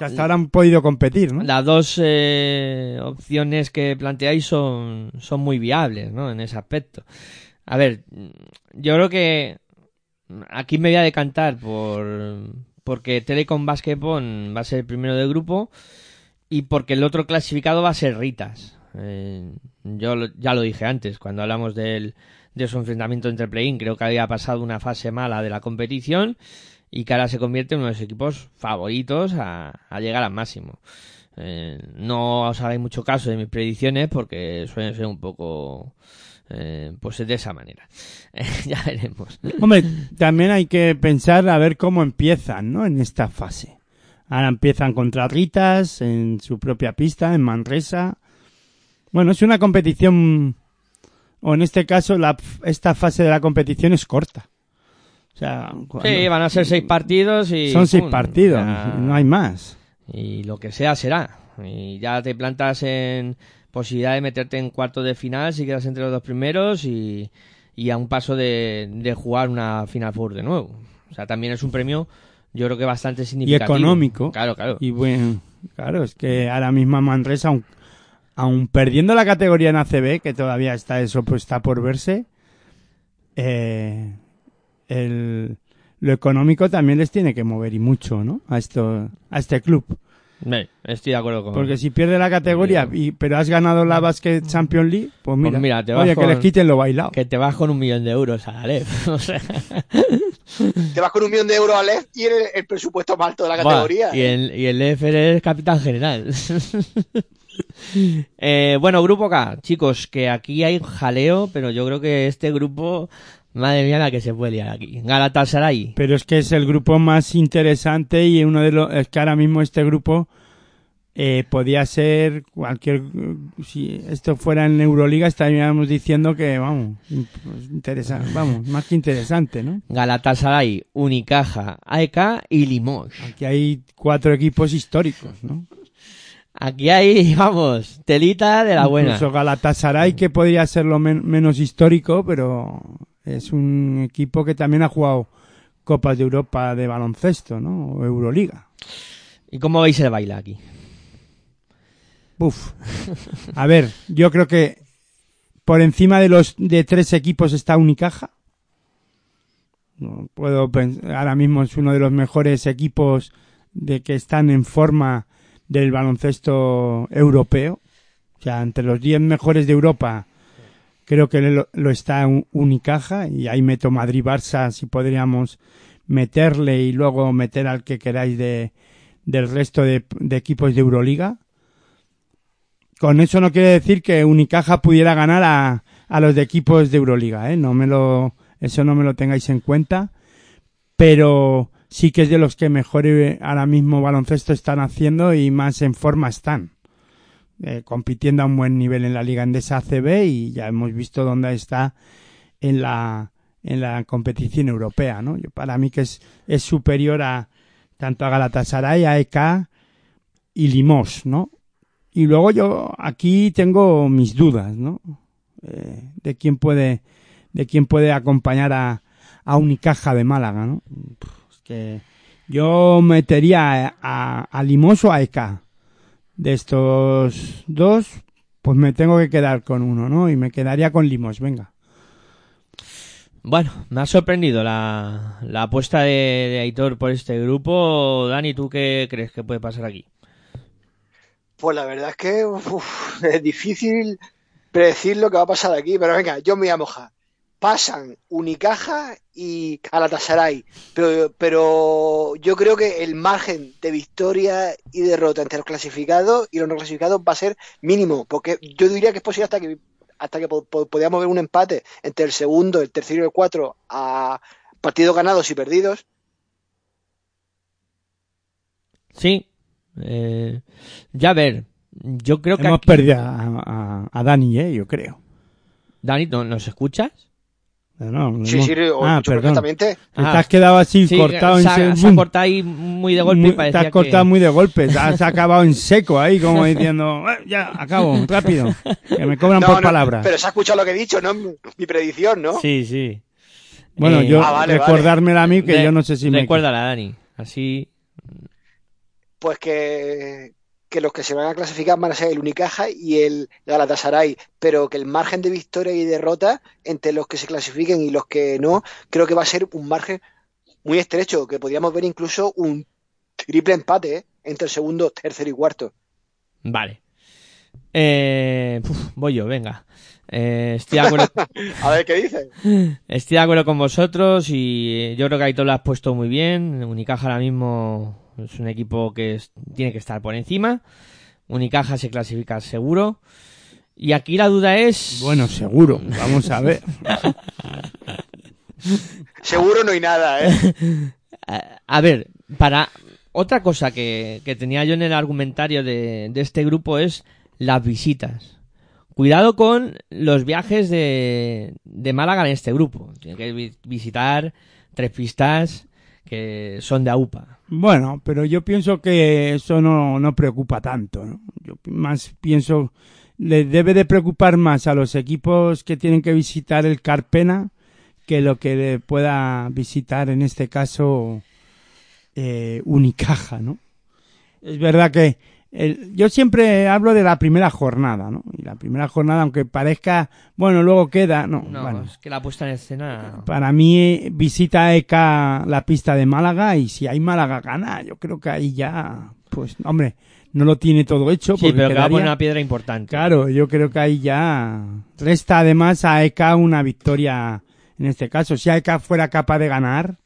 Hasta ahora han podido competir, ¿no? Las dos eh, opciones que planteáis son, son muy viables, ¿no? En ese aspecto. A ver, yo creo que aquí me voy a decantar por porque Telecom Basketball va a ser el primero del grupo y porque el otro clasificado va a ser Ritas. Eh, yo lo- ya lo dije antes, cuando hablamos del, de su enfrentamiento entre play-in, creo que había pasado una fase mala de la competición y que ahora se convierte en uno de los equipos favoritos a, llegar al máximo. Eh, no os hagáis mucho caso de mis predicciones porque suelen ser un poco eh, pues de esa manera. ya veremos. Hombre, también hay que pensar a ver cómo empiezan, ¿no? En esta fase. Ahora empiezan contra Ritas, en su propia pista, en Manresa. Bueno, es una competición, o en este caso, la, esta fase de la competición es corta. Sea, Sí, van a ser seis partidos y... son seis pum, partidos, ya- no hay más. Y lo que sea será. Y ya te plantas en posibilidad de meterte en cuartos de final si quedas entre los dos primeros y, y a un paso de, de jugar una Final Four de nuevo. O sea, también es un premio, yo creo que bastante Y significativo. económico. Claro, claro. Y bueno, claro, es que ahora mismo Manresa, aun, aun perdiendo la categoría en ACB, que todavía está eso, pues está por verse, eh, el, lo económico también les tiene que mover y mucho, ¿no? A esto, a este club. Estoy de acuerdo con Porque si pierde la categoría, y, pero has ganado la Basket Champions League, pues mira, Pues mira, te vas oye, que con- les quiten lo bailado. que te vas con un millón de euros a la LEF. O sea, Te vas con un millón de euros a LED y eres el presupuesto más alto de la categoría. y el, y el eres capitán general. Eh, bueno, grupo K, chicos, que aquí hay jaleo, pero yo creo que este grupo, madre mía, la que se puede liar aquí. Galatasaray, Pero es que es el grupo más interesante y uno de los es que ahora mismo este grupo eh, podía ser cualquier si esto fuera en Euroliga estaríamos diciendo que vamos interesante vamos más que interesante no Galatasaray, Unicaja, AEK y Limoges. aquí hay cuatro equipos históricos no Aquí hay, vamos, telita de la buena. incluso Galatasaray que podría ser lo men- menos histórico pero es un equipo que también ha jugado Copas de Europa de baloncesto no o Euroliga ¿Y cómo veis el baile aquí? Uf. A ver, yo creo que por encima de los de tres equipos está Unicaja. No puedo pens- ahora mismo es uno de los mejores equipos de que están en forma del baloncesto europeo. O sea, entre los 10 mejores de Europa creo que lo, está Un- Unicaja y ahí meto Madrid-Barça si podríamos meterle y luego meter al que queráis de, del resto de, de equipos de Euroliga. Con eso no quiere decir que Unicaja pudiera ganar a, a los de equipos de Euroliga, ¿eh? No me lo, eso no me lo tengáis en cuenta. Pero sí que es de los que mejor eh, ahora mismo baloncesto están haciendo y más en forma están. Eh, compitiendo a un buen nivel en la Liga Endesa ACB y ya hemos visto dónde está en la, en la competición europea, ¿no? Yo, para mí que es, es superior a tanto a Galatasaray, a EK y Limos, ¿no? Y luego yo aquí tengo mis dudas, ¿no? Eh, de quién puede, de quién puede acompañar a, a Unicaja de Málaga, ¿no? Que yo metería a, a, a Limos o a EK. De estos dos, pues me tengo que quedar con uno, ¿no? Y me quedaría con Limos, venga. Bueno, me ha sorprendido la, la apuesta de, de Aitor por este grupo. Dani, ¿tú qué crees que puede pasar aquí? Pues la verdad es que uf, es difícil predecir lo que va a pasar aquí, pero venga, yo me voy a mojar. Pasan Unicaja y Galatasaray, pero, pero yo creo que el margen de victoria y derrota entre los clasificados y los no clasificados va a ser mínimo, porque yo diría que es posible hasta que hasta que po- po- podamos ver un empate entre el segundo, el tercero y el cuatro a partidos ganados y perdidos. Sí. Eh, ya a ver. Yo creo que Hemos aquí- perdido a, a- a Dani, ¿eh? Yo creo. Dani, ¿no- ¿nos escuchas? No, no, Sí, sí, lo ah, perfectamente. Te Ah. has quedado así Sí, cortado se, en seco. se ha cortado ahí muy de golpe Muy- te has cortado que- muy de golpe. Se ha, se ha acabado en seco ahí, como diciendo, "Eh, ya, acabo, rápido. Que me cobran No, por no, palabras. Pero se ha escuchado lo que he dicho, ¿no? Mi, predicción, ¿no? Sí, sí. Bueno, Eh, yo Ah, vale, recordármela a mí que yo no sé si me... Recuérdala, Dani. Así. Pues que, que los que se van a clasificar van a ser el Unicaja y el Galatasaray, pero que el margen de victoria y derrota entre los que se clasifiquen y los que no, creo que va a ser un margen muy estrecho, que podríamos ver incluso un triple empate ¿eh? entre el segundo, tercero y cuarto. Vale. Eh, uf, voy yo, venga. Eh, estoy, de acuerdo, A ver qué dices. estoy de acuerdo con vosotros y yo creo que Aitor lo has puesto muy bien. Unicaja ahora mismo es un equipo que es- tiene que estar por encima. Unicaja se clasifica seguro. Y aquí la duda es... Bueno, seguro. Vamos a ver. Seguro no hay nada, ¿eh? A, ver, para otra cosa que, que tenía yo en el argumentario de, de este grupo es las visitas. Cuidado con los viajes de, de Málaga en este grupo. Tiene que vi- visitar tres pistas que son de AUPA. Bueno, pero yo pienso que eso no, no preocupa tanto. ¿no? Yo más pienso, le debe de preocupar más a los equipos que tienen que visitar el Carpena que lo que le pueda visitar en este caso eh, Unicaja, ¿no? Es verdad que el- yo siempre hablo de la primera jornada, ¿no? Y la primera jornada, aunque parezca, bueno, luego queda, no, No, bueno. es que la puesta en escena... Para mí visita ECA la pista de Málaga y si hay Málaga gana, yo creo que ahí ya, pues, hombre, no lo tiene todo hecho. Sí, pero que va a quedaría- poner una piedra importante. Claro, yo creo que ahí ya resta además a ECA una victoria en este caso. Si ECA fuera capaz de ganar,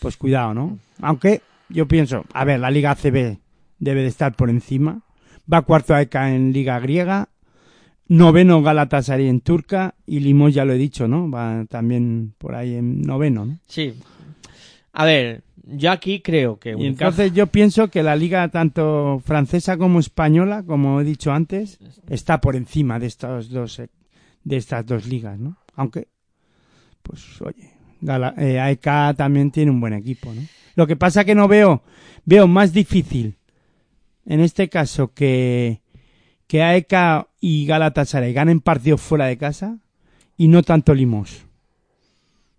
pues cuidado, ¿no? Aunque yo pienso, a ver, la Liga ACB debe de estar por encima. Va cuarto a ECA en Liga Griega. Noveno Galatasaray en Turca. Y Limón ya lo he dicho, ¿no? Va también por ahí en noveno, ¿no? Sí. A ver, yo aquí creo que Y entonces yo pienso que la liga tanto francesa como española, como he dicho antes, está por encima de estas dos eh, de estas dos ligas, ¿no? Aunque, pues oye, Gala- eh, AEK también tiene un buen equipo, ¿no? Lo que pasa que no veo veo más difícil en este caso que que AEK y Galatasaray ganen partidos fuera de casa y no tanto Limos.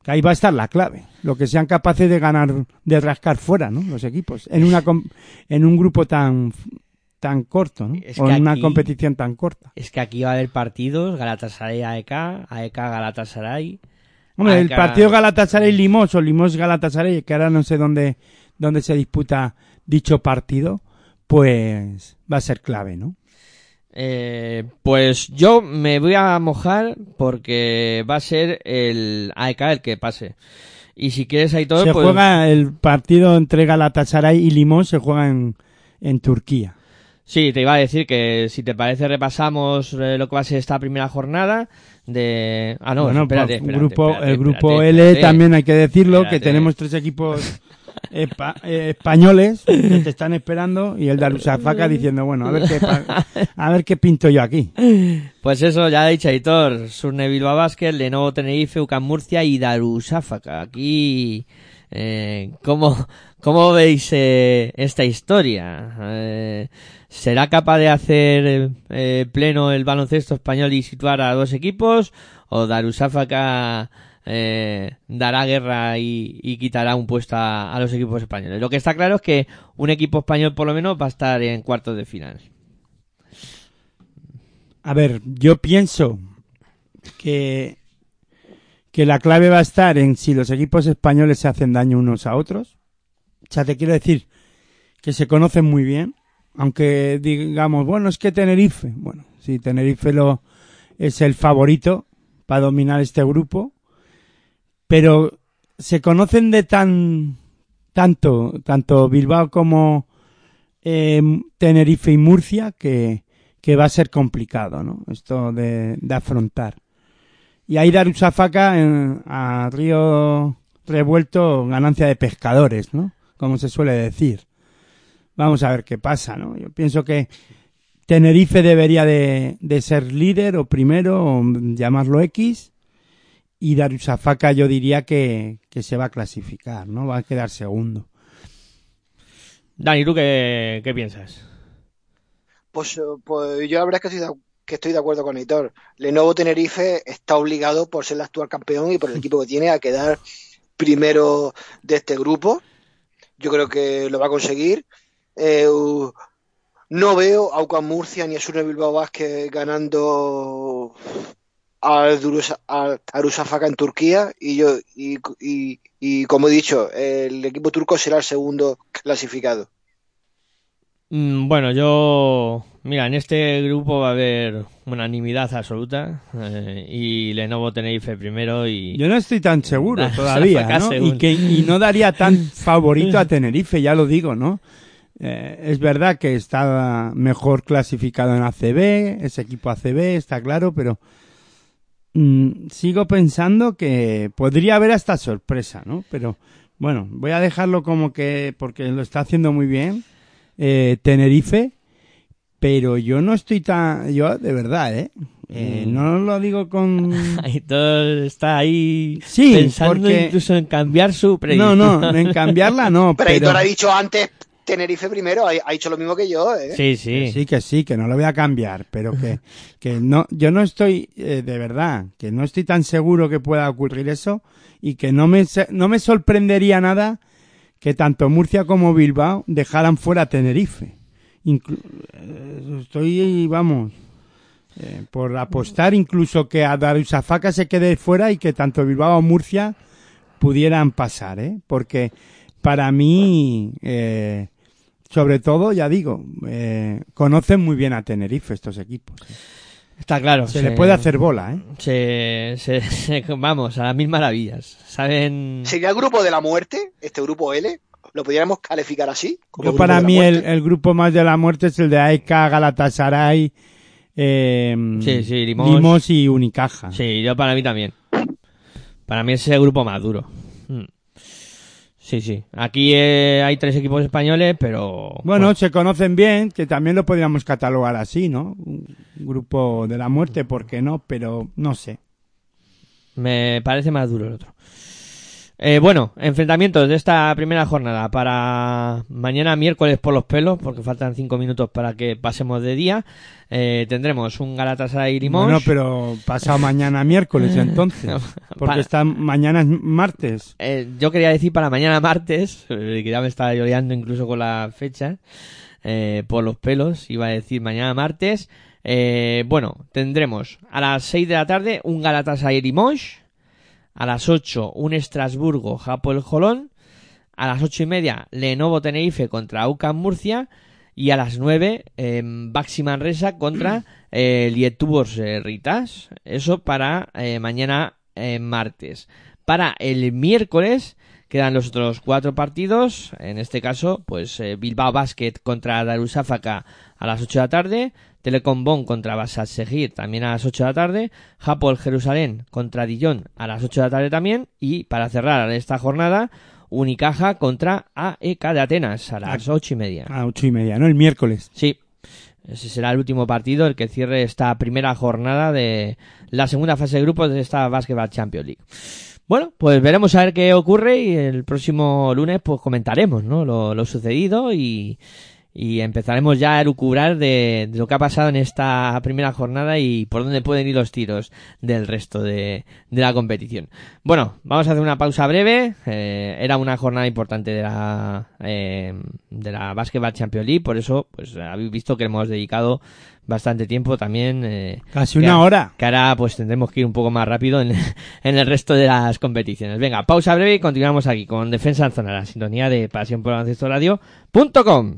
Que ahí va a estar la clave. Lo que sean capaces de ganar, de rascar fuera, ¿no? Los equipos. En una en un grupo tan tan corto, ¿no? Es o en una competición tan corta. Es que aquí va a haber partidos, Galatasaray AEK, AEK Galatasaray. Hombre, el AEK partido Galatasaray Limos o Limos Galatasaray, que ahora no sé dónde dónde se disputa dicho partido, pues va a ser clave, ¿no? Eh, pues yo me voy a mojar porque va a ser el AEK el que pase. Y si quieres, Aitor, se pues... juega el partido entre Galatasaray y Limos se juega en en Turquía. Sí, te iba a decir que si te parece repasamos eh, lo que va a ser esta primera jornada de... Ah, no, bueno, espérate, pues, grupo, espérate, el grupo L también hay que decirlo, que tenemos tres equipos eh, españoles que te están esperando y el Darusafaka diciendo, bueno, a ver qué a ver qué pinto yo aquí. Pues eso, ya ha dicho Aitor, Surne Bilbao Basket, Lenovo Tenerife, UCAM Murcia y Darusafaka. Aquí, eh, ¿cómo, cómo veis eh, esta historia? Eh, ¿Será capaz de hacer eh, pleno el baloncesto español y situar a dos equipos? ¿O Darusafaka eh, dará guerra y, quitará un puesto a, los equipos españoles? Lo que está claro es que un equipo español por lo menos va a estar en cuartos de final. A ver, yo pienso que que la clave va a estar en si los equipos españoles se hacen daño unos a otros. O sea, te quiero decir que se conocen muy bien, aunque digamos, bueno, es que Tenerife, bueno, sí, Tenerife lo es el favorito para dominar este grupo, pero se conocen de tan tanto tanto Bilbao como eh, Tenerife y Murcia que que va a ser complicado, ¿no? Esto de, de afrontar. Y ahí Darusafaka en, a Río Revuelto ganancia de pescadores, ¿no? Como se suele decir. Vamos a ver qué pasa, ¿no? Yo pienso que Tenerife debería de, de ser líder o primero, o llamarlo X, y Darusafaka yo diría que, que se va a clasificar, ¿no? Va a quedar segundo. Dani, ¿tú qué, qué piensas? Pues, eh, pues yo la verdad es que estoy, de, que estoy de acuerdo con Hitor. Lenovo Tenerife está obligado por ser el actual campeón y por el equipo que tiene a quedar primero de este grupo. Yo creo que lo va a conseguir. Eh, no veo a UCAM Murcia ni a Surne Bilbao Vázquez ganando al Durusa- al Darusafaka en Turquía y yo y, y- y como he dicho el equipo turco será el segundo clasificado Mm, Bueno, yo... Mira, en este grupo va a haber unanimidad absoluta eh, y Lenovo Tenerife primero y... Yo no estoy tan seguro todavía, ¿no? Y, que, y no daría tan favorito a Tenerife, ya lo digo, ¿no? Eh, es verdad que está mejor clasificado en ACB, ese equipo ACB, está claro, pero mm, sigo pensando que podría haber hasta sorpresa, ¿no? Pero bueno, voy a dejarlo como que, porque lo está haciendo muy bien, eh, Tenerife, pero yo no estoy tan, yo de verdad, ¿eh? Eh, Mm. no lo digo con... Aitor está ahí Sí, pensando porque- incluso en cambiar su No, predicción. no, en cambiarla no, Pero pero... Aitor ha dicho antes Tenerife primero, ha, ha dicho lo mismo que yo, ¿eh? Sí, sí. Que sí, que sí, que no lo voy a cambiar, pero que, que no, yo no estoy, eh, de verdad, que no estoy tan seguro que pueda ocurrir eso y que no me, no me sorprendería nada que tanto Murcia como Bilbao dejaran fuera a Tenerife. Inclu- eh, estoy, vamos, eh, por apostar incluso que a Darusafaka se quede fuera y que tanto Bilbao como Murcia pudieran pasar, ¿eh? Porque para mí, eh, sobre todo, ya digo, eh, conocen muy bien a Tenerife estos equipos. Está claro. Se le puede hacer bola, ¿eh? Se, se- se- vamos, a las mil maravillas. Saben... ¿Sería el grupo de la muerte, este grupo L? ¿Lo podríamos calificar así? como Yo para mí el, grupo más de la muerte es el de AEK, Galatasaray, eh, Sí, sí, Limos. y Unicaja. Sí, yo para mí también. Para mí es el grupo más duro. Mm. Sí, sí. Aquí eh, hay tres equipos españoles, pero... Bueno, se conocen bien, que también lo podríamos catalogar así, ¿no? Un grupo de la muerte, ¿por qué no? Pero no sé. Me parece más duro el otro. Eh, bueno, enfrentamientos de esta primera jornada para mañana miércoles por los pelos, porque faltan cinco minutos para que pasemos de día. Eh, tendremos un Galatasaray Limón. Bueno, pero pasado mañana miércoles entonces. Porque Para- está, mañana es martes. Eh, yo quería decir para mañana martes, eh, que ya me estaba lloreando incluso con la fecha, eh, por los pelos, iba a decir mañana martes. Eh, bueno, tendremos a las 6 de la tarde un Galatasaray Limoges, a las 8 un Estrasburgo Japón Jolón, a las ocho y media Lenovo Tenerife contra UCAM Murcia y a las 9 eh, Baxi Manresa contra eh, Lietuvos eh, Ritas. Eso para eh, mañana martes. Para el miércoles quedan los otros cuatro partidos. En este caso, pues Bilbao Basket contra Darusafaka a las 8 de la tarde. Telecom Bonn contra Basat Segir también a las 8 de la tarde. Japol Jerusalén contra Dijon a las 8 de la tarde también. Y para cerrar esta jornada, Unicaja contra AEK de Atenas a las 8 y media. A ocho y media, ¿no? El miércoles. Sí, ese será el último partido, el que cierre esta primera jornada de la segunda fase de grupos de esta Basketball Champions League. Bueno, pues veremos a ver qué ocurre y el próximo lunes pues comentaremos ¿no? lo, lo sucedido y, y empezaremos ya a elucubrar de, de lo que ha pasado en esta primera jornada y por dónde pueden ir los tiros del resto de, de la competición. Bueno, vamos a hacer una pausa breve. Eh, era una jornada importante de la eh, de la Basketball Champions League, por eso pues habéis visto que hemos dedicado bastante tiempo también. Eh, Casi que- una hora. Que ahora pues tendremos que ir un poco más rápido en, en el resto de las competiciones. Venga, pausa breve y continuamos aquí con Defensa en Zona, la sintonía de Pasión por Baloncesto Radio.com.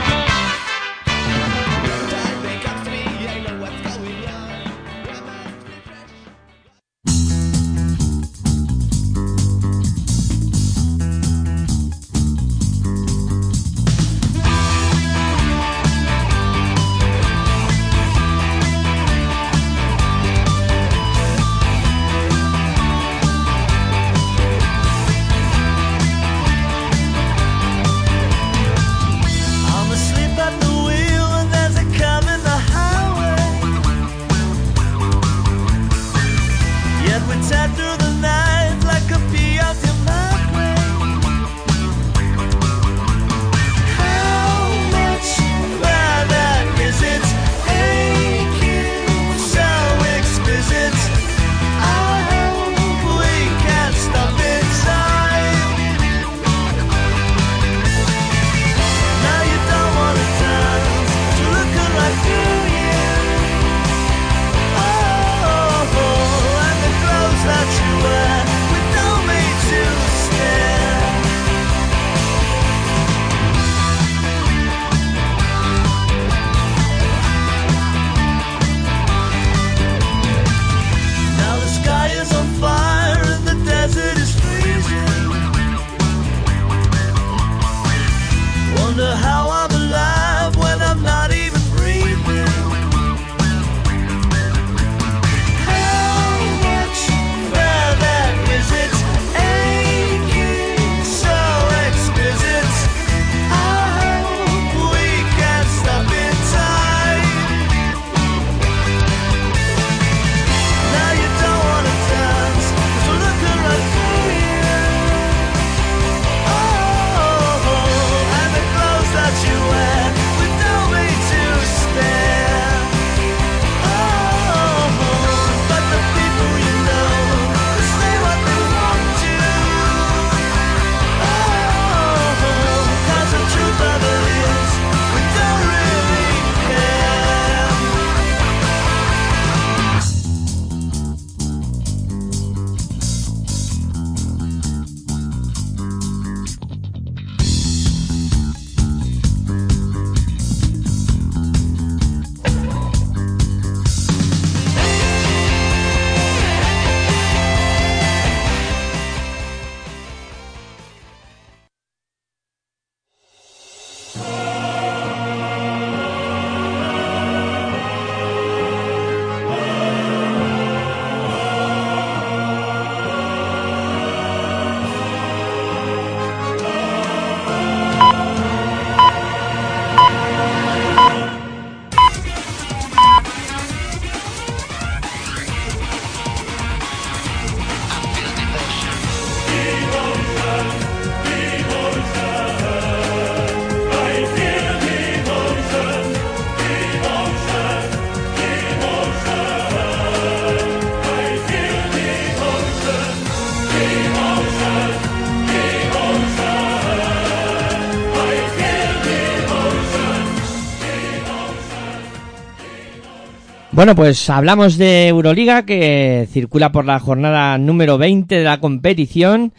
Bueno, pues hablamos de Euroliga que circula por la jornada número 20 de la competición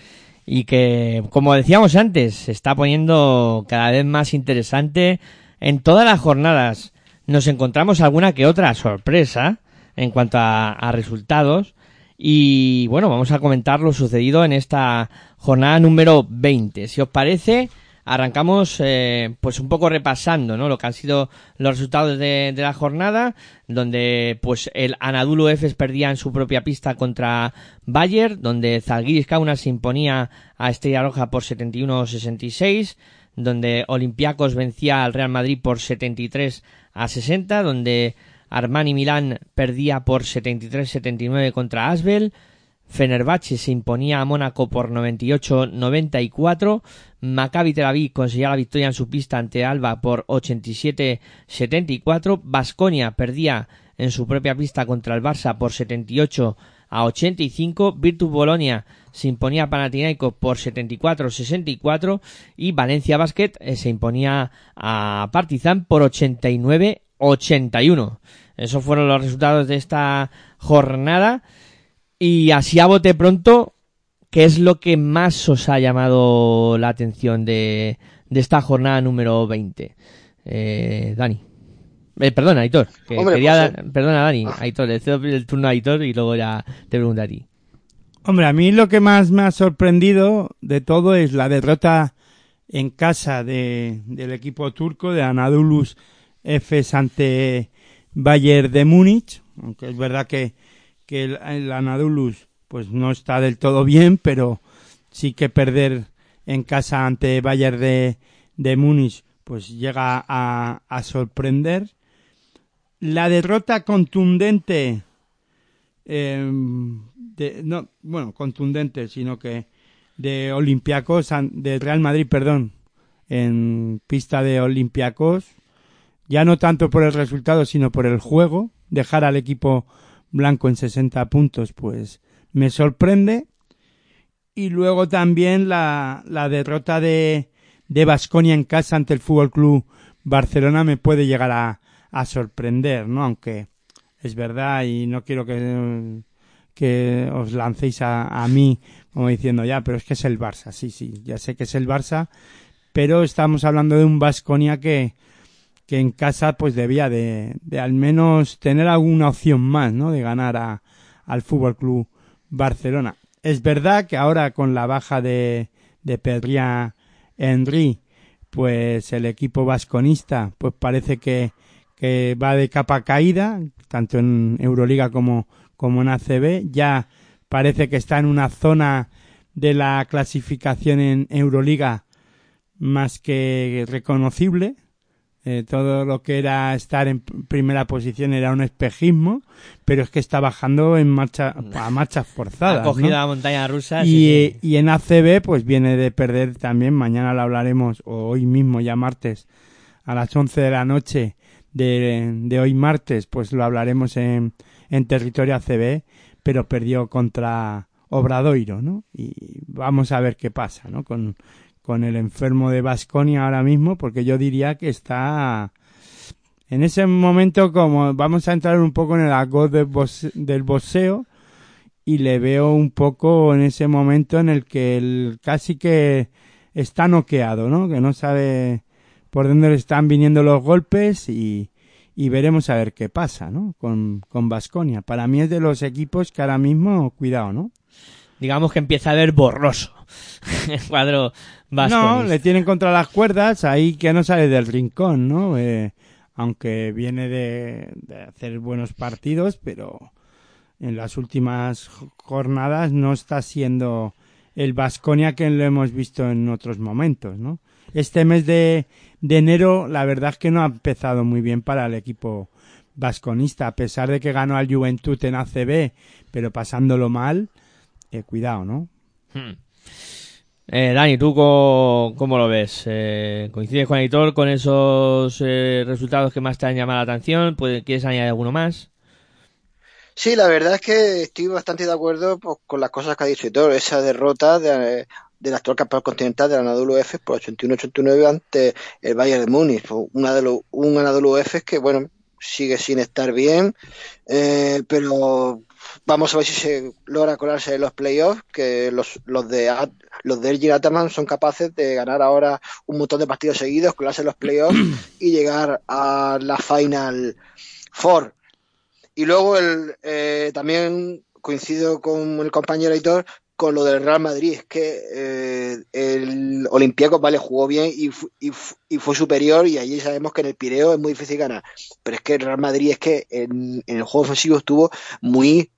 y que, como decíamos antes, se está poniendo cada vez más interesante en todas las jornadas. Nos encontramos alguna que otra sorpresa en cuanto a, a resultados y bueno, vamos a comentar lo sucedido en esta jornada número 20. Si os parece, arrancamos eh, pues un poco repasando ¿no? lo que han sido los resultados de, la jornada donde pues el Anadolu Efes perdía en su propia pista contra Bayer donde Zalgiris Kaunas se imponía a Estrella Roja por 71-66 donde Olympiacos vencía al Real Madrid por 73 a 60 donde Armani Milán perdía por 73-79 contra Asbel Fenerbahce se imponía a Mónaco por 98-94. Maccabi Tel Aviv conseguía la victoria en su pista ante Alba por 87-74. Basconia perdía en su propia pista contra el Barça por 78 a 85. Virtus Bolonia se imponía a Panathinaikos por 74-64 y Valencia Basket eh, se imponía a Partizan por 89-81. Esos fueron los resultados de esta jornada. Y así a bote pronto, ¿qué es lo que más os ha llamado la atención de, de esta jornada número 20? Eh, Dani. Eh, perdona, Aitor. Que Hombre, quería pues, dar- Perdona, Dani. Aitor, le cedo el turno a Aitor y luego ya te pregunto a ti. Hombre, a mí lo que más me ha sorprendido de todo es la derrota en casa de, del equipo turco de Anadolus Efes ante Bayern de Múnich, aunque es verdad que, que el, el Anadolus pues no está del todo bien, pero sí que perder en casa ante Bayern de, de Múnich pues llega a, a sorprender. La derrota contundente eh, no, bueno, contundente, sino que de Olympiacos, de Real Madrid, perdón, en pista de Olympiacos, ya no tanto por el resultado, sino por el juego, dejar al equipo blanco en 60 puntos, pues me sorprende. Y luego también la, la derrota de de Basconia en casa ante el Fútbol Club Barcelona me puede llegar a, a sorprender, ¿no? Aunque es verdad y no quiero que, que os lancéis a, a mí como diciendo ya, pero es que es el Barça, sí, sí, ya sé que es el Barça, pero estamos hablando de un Basconia que, que en casa pues debía de, de al menos tener alguna opción más, ¿no? De ganar a, al Fútbol Club Barcelona. Es verdad que ahora con la baja de, de Pedria Henry, pues el equipo vasconista, pues parece que, que va de capa caída, tanto en Euroliga como, como en ACB. Ya parece que está en una zona de la clasificación en Euroliga más que reconocible. Eh, todo lo que era estar en primera posición era un espejismo, pero es que está bajando en marcha, a marchas forzadas. Ha cogido ¿no? la montaña rusa. Y, sí, sí. y en ACB pues viene de perder también, mañana lo hablaremos, o hoy mismo ya martes, a las 11 de la noche de, de hoy martes, pues lo hablaremos en, en territorio ACB, pero perdió contra Obradoiro, ¿no? Y vamos a ver qué pasa, ¿no? Con, con el enfermo de Basconia ahora mismo, porque yo diría que está en ese momento como vamos a entrar un poco en el argot del, del boxeo, y le veo un poco en ese momento en el que él casi que está noqueado, ¿no? Que no sabe por dónde le están viniendo los golpes y, y veremos a ver qué pasa, ¿no? Con, con Basconia. Para mí es de los equipos que ahora mismo, cuidado, ¿no? Digamos que empieza a ver borroso el cuadro No, le tienen contra las cuerdas ahí que no sale del rincón, ¿no? Eh, aunque viene de, de hacer buenos partidos, pero en las últimas jo- jornadas no está siendo el Vasconia que lo hemos visto en otros momentos, ¿no? Este mes de, de enero, la verdad es que no ha empezado muy bien para el equipo vasconista, a pesar de que ganó al Juventud en ACB, pero pasándolo mal, eh, cuidado, ¿no? Hmm. Eh, Dani, ¿tú co- cómo, lo ves? Eh, ¿Coincides con con esos eh, resultados que más te han llamado la atención? ¿Puede- ¿Quieres añadir alguno más? Sí, la verdad es que estoy bastante de acuerdo pues, con las cosas que ha dicho todo. Esa derrota de, del actual campeón continental del Anadolu Efes por 81-89 ante el Bayern de Múnich. Pues, una de los, un Anadolu Efes que, bueno, sigue sin estar bien, eh, pero vamos a ver si se logra colarse en los playoffs, que los, los de los de Elgin Ataman son capaces de ganar ahora un montón de partidos seguidos, colarse en los playoffs y llegar a la Final Four. Y luego el, eh, también coincido con el compañero editor con lo del Real Madrid, es que eh, el Olympiacos, vale, jugó bien y, y, y, fue superior y allí sabemos que en el Pireo es muy difícil ganar, pero es que el Real Madrid es que en, en el juego ofensivo estuvo muy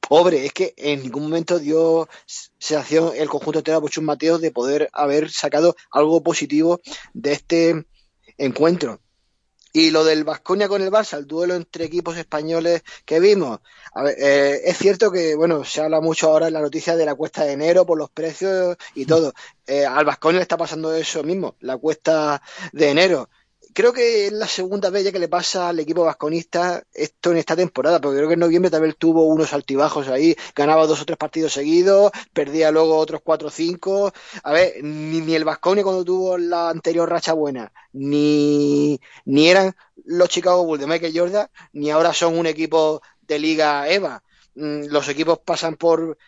pobre, es que en ningún momento dio sensación el conjunto de Bochum Mateo de poder haber sacado algo positivo de este encuentro. Y lo del Vasconia con el Barça, el duelo entre equipos españoles que vimos. A ver, eh, es cierto que, bueno, se habla mucho ahora en la noticia de la cuesta de enero por los precios y todo. Eh, al Vasconia le está pasando eso mismo, la cuesta de enero creo que es la segunda vez ya que le pasa al equipo vasconista esto en esta temporada, porque creo que en noviembre también tuvo unos altibajos ahí, ganaba dos o tres partidos seguidos, perdía luego otros cuatro o cinco. A ver, ni, ni el Vasconia cuando tuvo la anterior racha buena, ni, ni eran los Chicago Bulls de Michael Jordan, ni ahora son un equipo de Liga EVA. Mm, los equipos pasan por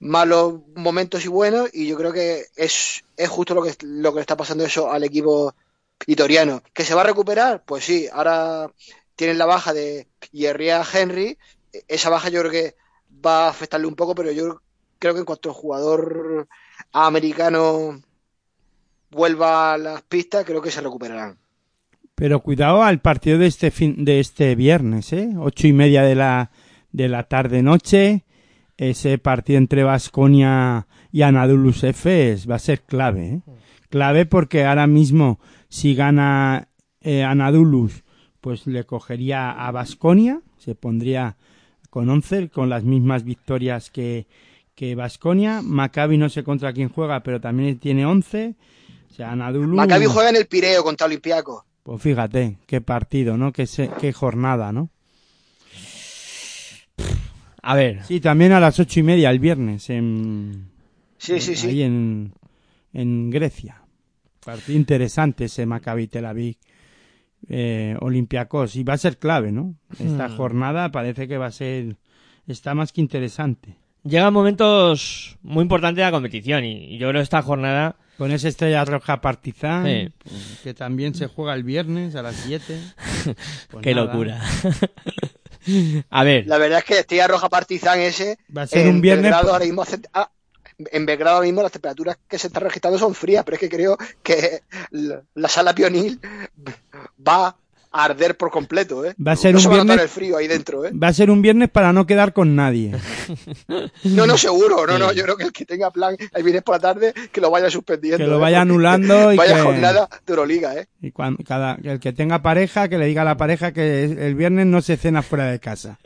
malos momentos y buenos, y yo creo que es, es justo lo que, lo que está pasando eso al equipo Vitoriano. ¿Que se va a recuperar? Pues sí, ahora tienen la baja de Yerria Henry. Esa baja yo creo que va a afectarle un poco, pero yo creo que en cuanto el jugador americano vuelva a las pistas, creo que se recuperarán. Pero cuidado al partido de este fin, de este viernes, ¿eh? Ocho y media de la, de la tarde noche. Ese partido entre Vasconia y Anadolus Efes va a ser clave, ¿eh? Clave porque ahora mismo si gana eh, Anadulus, pues le cogería a Basconia, se pondría con 11, con las mismas victorias que, que Basconia. Maccabi no sé contra quién juega, pero también tiene 11. O sea. Maccabi juega en el Pireo contra Olimpiaco. Pues fíjate, qué partido, ¿no? Qué, se, qué jornada, ¿no? A ver. Sí, también a las ocho y media el viernes en... Sí, sí, sí. Ahí en, en Grecia. Partido interesante ese Maccabi Tel Aviv eh, Olympiacos y va a ser clave, ¿no? Esta Hmm. jornada parece que va a ser está más que interesante. Llegan momentos muy importantes de la competición y, yo creo que esta jornada Con esa estrella roja Partizan, Sí. que también se juega el viernes a las 7. Pues qué nada, locura. a ver, La verdad es que Estrella Roja Partizan ese. Va a ser en un viernes. Ahora mismo en Belgrado ahora mismo las temperaturas que se están registrando son frías, pero es que creo que la, la sala Pionil va a arder por completo, ¿eh? Va a ser no un se va a viernes- el frío ahí dentro, ¿eh? Va a ser un viernes para no quedar con nadie. No, no, seguro, no, no, yo creo que el que tenga plan el viernes por la tarde, que lo vaya suspendiendo. Que lo ¿eh? vaya anulando y Vaya que- jornada de Euroliga, ¿eh? Y cuan- cada, el que tenga pareja, que le diga a la pareja que el viernes no se cena fuera de casa.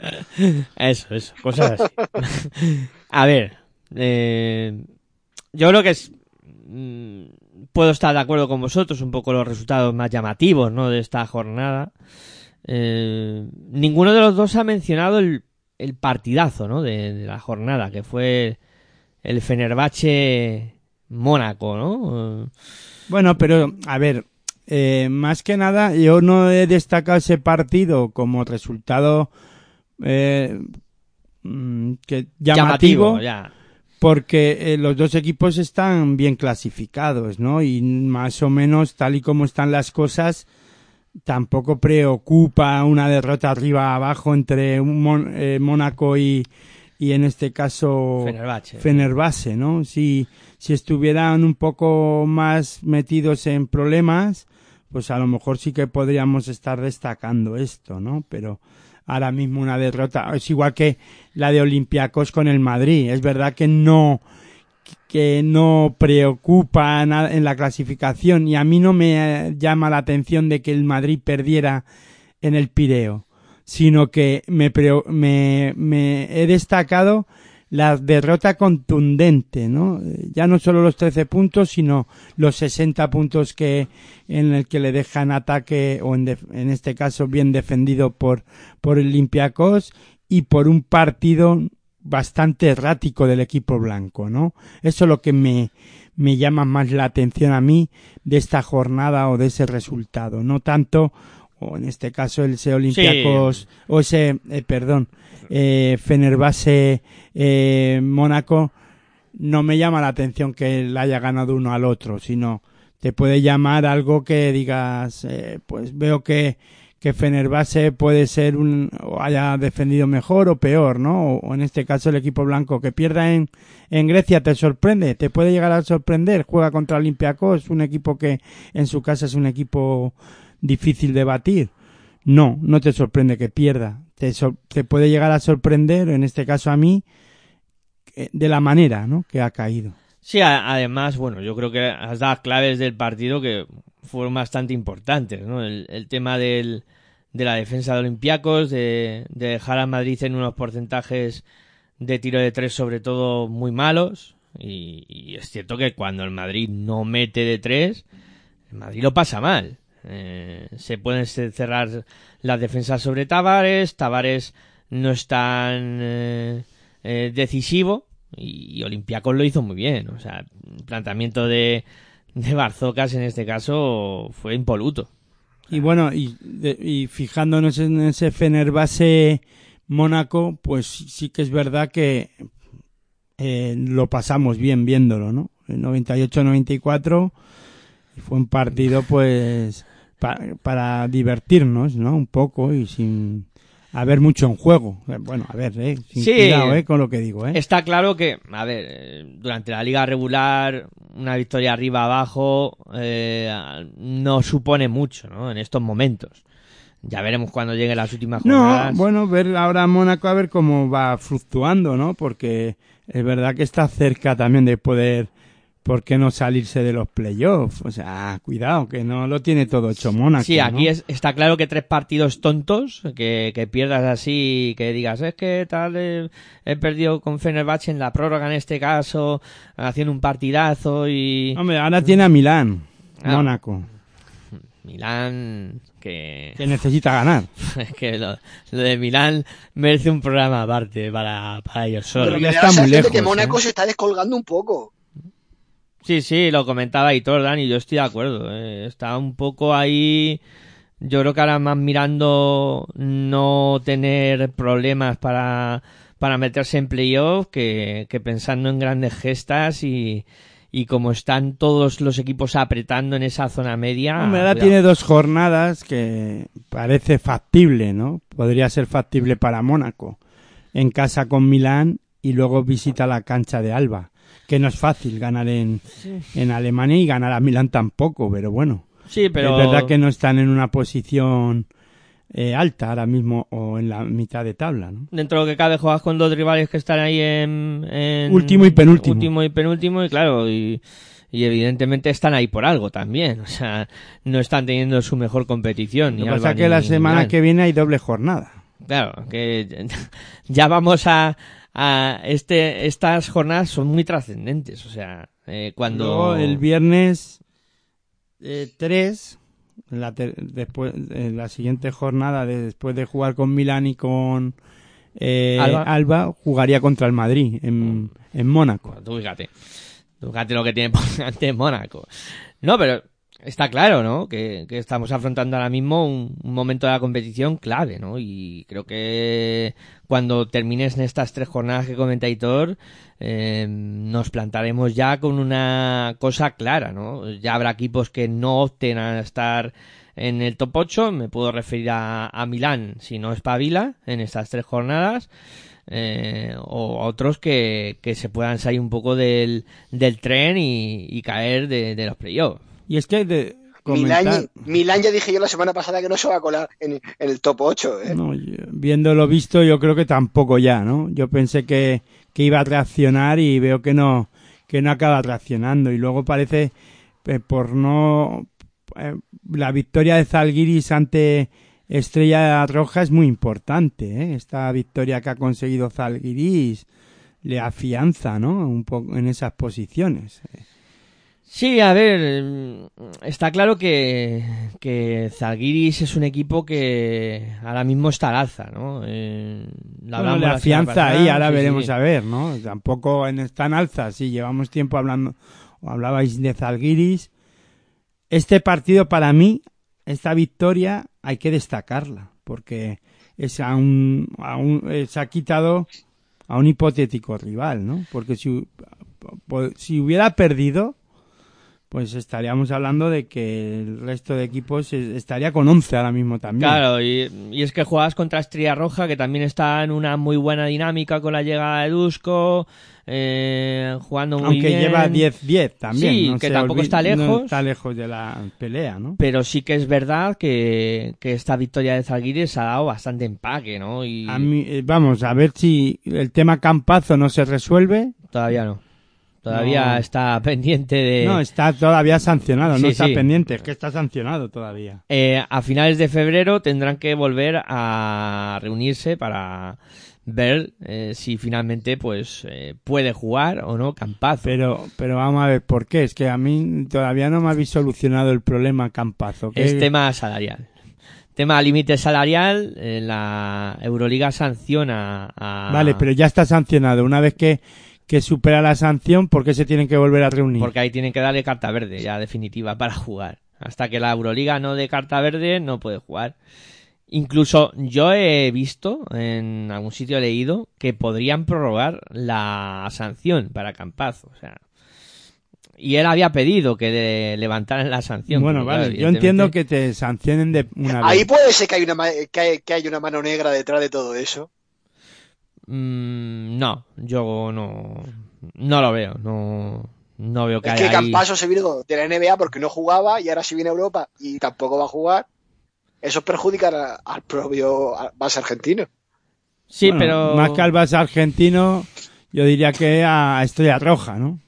eso, eso, cosas así. a ver, eh, yo creo que es mm, puedo estar de acuerdo con vosotros un poco los resultados más llamativos, ¿no? De esta jornada. Eh, ninguno de los dos ha mencionado el, el partidazo, ¿no? De, de la jornada, que fue el Fenerbahce Mónaco, ¿no? Bueno, pero a ver, eh, más que nada, yo no he destacado ese partido como resultado eh, mm, que llamativo, ya. Porque eh, los dos equipos están bien clasificados, ¿no? Y más o menos, tal y como están las cosas, tampoco preocupa una derrota arriba abajo entre un Mon- eh, Mónaco y, y en este caso Fenerbahce. Fenerbahce, ¿no? Si, si estuvieran un poco más metidos en problemas, pues a lo mejor sí que podríamos estar destacando esto, ¿no? Pero ahora mismo una derrota es igual que la de Olympiacos con el Madrid. Es verdad que no que no preocupa en la clasificación y a mí no me llama la atención de que el Madrid perdiera en el Pireo, sino que me, me, me he destacado la derrota contundente, ¿no? Eh, Ya no solo los 13 puntos, sino los 60 puntos que en el que le dejan ataque o en, este caso bien defendido por por Olympiacos y por un partido bastante errático del equipo blanco, ¿no? Eso es lo que me, me llama más la atención a mí de esta jornada o de ese resultado, no tanto o en este caso el ese Olympiacos, o ese, eh, perdón, eh, Fenerbahce, eh, Mónaco, no me llama la atención que él haya ganado uno al otro, sino te puede llamar algo que digas, eh, pues veo que, que Fenerbahce puede ser un, o haya defendido mejor o peor, ¿no? O, o en este caso el equipo blanco que pierda en, en Grecia te sorprende, te puede llegar a sorprender, juega contra Olympiacos, un equipo que en su casa es un equipo difícil de batir. No, no te sorprende que pierda, te, te puede llegar a sorprender, en este caso a mí, eh, de la manera, ¿no? Que ha caído. Sí, además, bueno, yo creo que has dado claves del partido que fueron bastante importantes, ¿no? El, el tema del, de la defensa de Olympiacos, de, de dejar a Madrid en unos porcentajes de tiro de tres sobre todo muy malos. Y, y es cierto que cuando el Madrid no mete de tres, el Madrid lo pasa mal. Eh, se pueden ce- cerrar las defensas sobre Tavares, Tavares no es tan eh, eh, decisivo y, y Olympiacos lo hizo muy bien. O sea, el planteamiento de, de Barzocas en este caso fue impoluto. Y bueno, y, fijándonos en ese Fenerbahce Mónaco, pues sí que es verdad que lo pasamos bien viéndolo, ¿no? En 98-94 fue un partido pues pa- para divertirnos, ¿no? Un poco y sin haber mucho en juego. Eh, Bueno, a ver, eh, sin Sí. cuidado, eh, con lo que digo, eh. Está claro que, a ver, eh, durante la liga regular, una victoria arriba abajo eh, no supone mucho, ¿no? En estos momentos. Ya veremos cuando lleguen las últimas No, jornadas. bueno, ver ahora Mónaco a ver cómo va fluctuando, ¿no? Porque es verdad que está cerca también de poder, ¿por qué no salirse de los playoffs? O sea, cuidado, que no lo tiene todo hecho Mónaco. Sí, aquí ¿no? es, está claro que tres partidos tontos, que, que pierdas así, que digas, es que tal, eh, he perdido con Fenerbahce en la prórroga en este caso, haciendo un partidazo y... Hombre, ahora tiene a Milán, Ah. Mónaco, Milán, que... que necesita ganar. es que lo, lo de Milán merece un programa aparte para, para ellos Pero solos. ya me da está muy lejos, que Mónaco ¿eh? se está descolgando un poco. Sí, sí, lo comentaba Hitor, Dani, yo estoy de acuerdo. eh, Está un poco ahí. Yo creo que ahora más mirando no tener problemas para, para meterse en playoff que, que pensando en grandes gestas y, y como están todos los equipos apretando en esa zona media. Hombre, ahora tiene dos jornadas que parece factible, ¿no? Podría ser factible para Mónaco. En casa con Milán y luego visita la cancha de Alba. Que no es fácil ganar en, en Alemania y ganar a Milán tampoco, pero bueno. Sí, pero. Es verdad que no están en una posición eh, alta ahora mismo o en la mitad de tabla, ¿no? Dentro de lo que cabe juegas con dos rivales que están ahí en, en- Último y penúltimo. Último y penúltimo y claro, y, y evidentemente están ahí por algo también. O sea, no están teniendo su mejor competición. Lo que pasa es que la semana Milán. que viene hay doble jornada. Claro, que ya vamos a, a este, estas jornadas son muy trascendentes. O sea, eh, cuando... Luego, el viernes 3, la, ter- después, en la siguiente jornada, de- después de jugar con Milán y con eh, Alba. Alba. jugaría contra el Madrid en, en Mónaco. Tú fíjate. Tú fíjate lo que tiene por delante Mónaco. No, pero está claro, ¿no? Que, estamos afrontando ahora mismo un, un momento de la competición clave, ¿no? Y creo que cuando termines estas tres jornadas que comenta eh, nos plantaremos ya con una cosa clara, ¿no? Ya habrá equipos que no opten a estar en el top 8, me puedo referir a, Milán si no espabila en estas tres jornadas, eh, o otros que, se puedan salir un poco del, tren y, y caer de, de los playoffs. Y es que de comentar... Milán, Milán ya dije yo la semana pasada que no se va a colar en, en el top 8. ¿eh? No, viendo lo visto, yo creo que tampoco ya, ¿no? Yo pensé que, que iba a reaccionar y veo que no, que no acaba reaccionando. Y luego parece, eh, por no. eh, la victoria de Zalgiris ante Estrella Roja es muy importante, ¿eh? Esta victoria que ha conseguido Zalgiris le afianza, ¿no? Un poco en esas posiciones. Sí, a ver, eh, está claro que, que Zalgiris es un equipo que ahora mismo está al alza, ¿no? Eh, lo Bueno, la pasada, ahí, ahora sí, veremos sí. a ver, ¿no? Tampoco está en alza, sí, llevamos tiempo hablando, o hablabais de Zalgiris. Este partido para mí, esta victoria, hay que destacarla, porque es a un, a un- se ha quitado a un hipotético rival, ¿no? Porque si, si hubiera perdido, pues estaríamos hablando de que el resto de equipos es- estaría con 11 ahora mismo también. Claro, y, y es que juegas contra Estrella Roja, que también está en una muy buena dinámica con la llegada de Dusko, eh, jugando muy Aunque bien. lleva 10-10 también. Sí, no que tampoco está lejos. no está lejos de la pelea, ¿no? Pero sí que es verdad que, que esta victoria de Zalgiris ha dado bastante empaque, ¿no? Y A mí, eh, vamos a ver si el tema Campazo no se resuelve. todavía no. Todavía No. está pendiente de... No, está todavía sancionado, no está sí. pendiente, es que está sancionado todavía. Eh, a finales de febrero tendrán que volver a reunirse para ver eh, si finalmente pues eh, puede jugar o no Campazo. Pero, pero vamos a ver por qué. Es que a mí todavía no me habéis solucionado el problema Campazo. Es tema salarial. Tema límite salarial, eh, la Euroliga sanciona a... Vale, pero ya está sancionado. Una vez que, que supera la sanción, ¿por qué se tienen que volver a reunir? Porque ahí tienen que darle carta verde, ya definitiva, para jugar. Hasta que la Euroliga no dé carta verde, no puede jugar. Incluso yo he visto, en algún sitio he leído, que podrían prorrogar la sanción para Campazo. O sea, y él había pedido que le levantaran la sanción. bueno, claro, vale. Yo entiendo que te sancionen de una Ahí vez. puede ser que hay una, que hay, que hay una mano negra detrás de todo eso. Mm, no, yo no, no lo veo. No, no veo que Es haya que ahí- Campaso se vino de la NBA porque no jugaba y ahora sí viene a Europa y tampoco va a jugar. Eso perjudica a- al propio base argentino. Sí, Bueno, pero... Más que al Barça argentino, yo diría que a Estrella Roja, ¿no?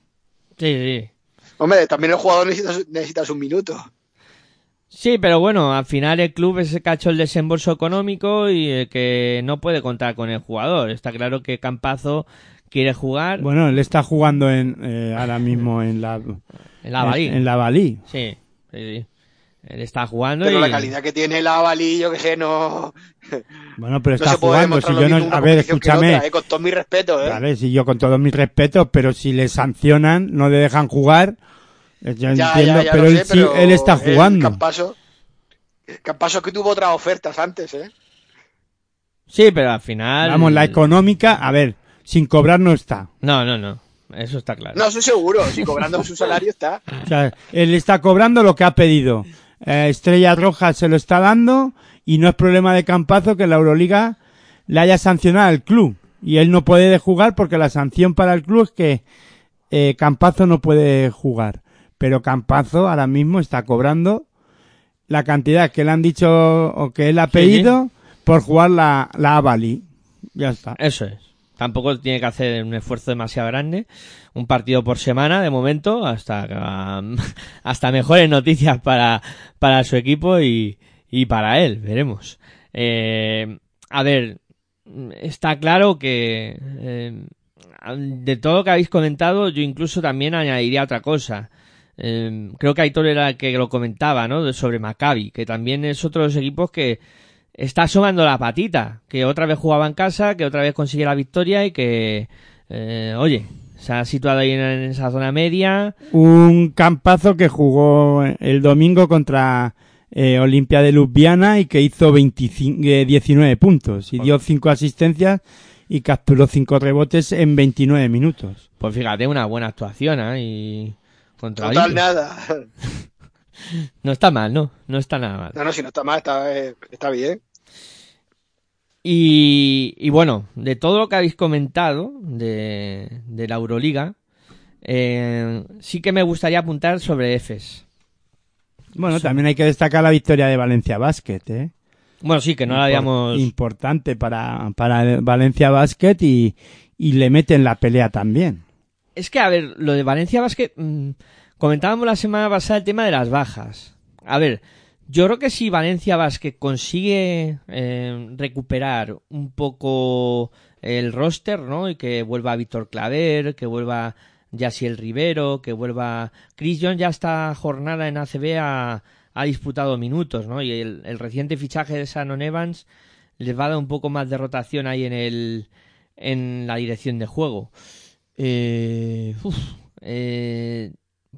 Sí, sí. Hombre, también el jugador necesita, necesita sus minutos. Sí, pero bueno, al final el club es el que ha hecho el desembolso económico y el que no puede contar con el jugador. Está claro que Campazo quiere jugar Bueno, él está jugando en, eh, ahora mismo en la, en la Balí. en, en la Balí. Sí, sí, sí. Él está jugando Pero y... la calidad que tiene la Avalí, yo que sé, no, Bueno, pero no está se puede jugando. Si yo no, a ver, escúchame. otra, eh, con todo mi respeto, ¿eh? Vale, si yo con todos mis respetos, pero si le sancionan, no le dejan jugar. Eh, Yo Ya, entiendo, ya, ya pero, lo él, sé, sí- pero él está el jugando. Campaso, Campaso que tuvo otras ofertas antes, ¿eh? Sí, pero al final... Vamos, la económica, a ver, sin cobrar no está. No, no, no. Eso está claro. No, estoy seguro, si cobrando su salario está. O sea, él está cobrando lo que ha pedido. Eh, Estrella Roja se lo está dando y no es problema de Campazo que la Euroliga le haya sancionado al club. Y él no puede jugar porque la sanción para el club es que eh, Campazo no puede jugar. Pero Campazo ahora mismo está cobrando la cantidad que le han dicho o que él ha Sí, pedido por jugar la, la Avali. Ya está. Eso es. Tampoco tiene que hacer un esfuerzo demasiado grande. Un partido por semana, de momento, hasta, hasta mejores noticias para, para su equipo y, y para él. Veremos. Eh, a ver, está claro que eh, de todo lo que habéis comentado, yo incluso también añadiría otra cosa. Eh, creo que Aitor era el que lo comentaba, ¿no? Sobre Maccabi, que también es otro de los equipos que está asomando la patita, que otra vez jugaba en casa, que otra vez consigue la victoria y que, eh, oye, se ha situado ahí en, en esa zona media. un campazo que jugó el domingo contra eh, Olimpia de Ljubljana y que hizo 25, eh, 19 puntos y dio 5 asistencias y capturó 5 rebotes en 29 minutos. Pues fíjate, una buena actuación, ¿eh? Y contra Total, Olimpia. nada. No está mal, ¿no? No está nada mal. No, no, si no está mal, está, eh, está bien. Y, y bueno, de todo lo que habéis comentado de, de la Euroliga, eh, sí que me gustaría apuntar sobre EFES. Bueno, también hay que destacar la victoria de Valencia Basket, ¿eh? Bueno, sí, que no la habíamos... Importante para, para Valencia Basket y, y le meten la pelea también. Es que, a ver, lo de Valencia Basket, mm, comentábamos la semana pasada el tema de las bajas. A ver, yo creo que si Valencia Basket consigue eh, recuperar un poco el roster, ¿no? Y que vuelva Víctor Claver, que vuelva Yasiel Rivero, que vuelva... Chris John ya esta jornada en ACB ha, ha disputado minutos, ¿no? Y el, el reciente fichaje de Shannon Evans les va a dar un poco más de rotación ahí en el en la dirección de juego. Eh, uf, eh,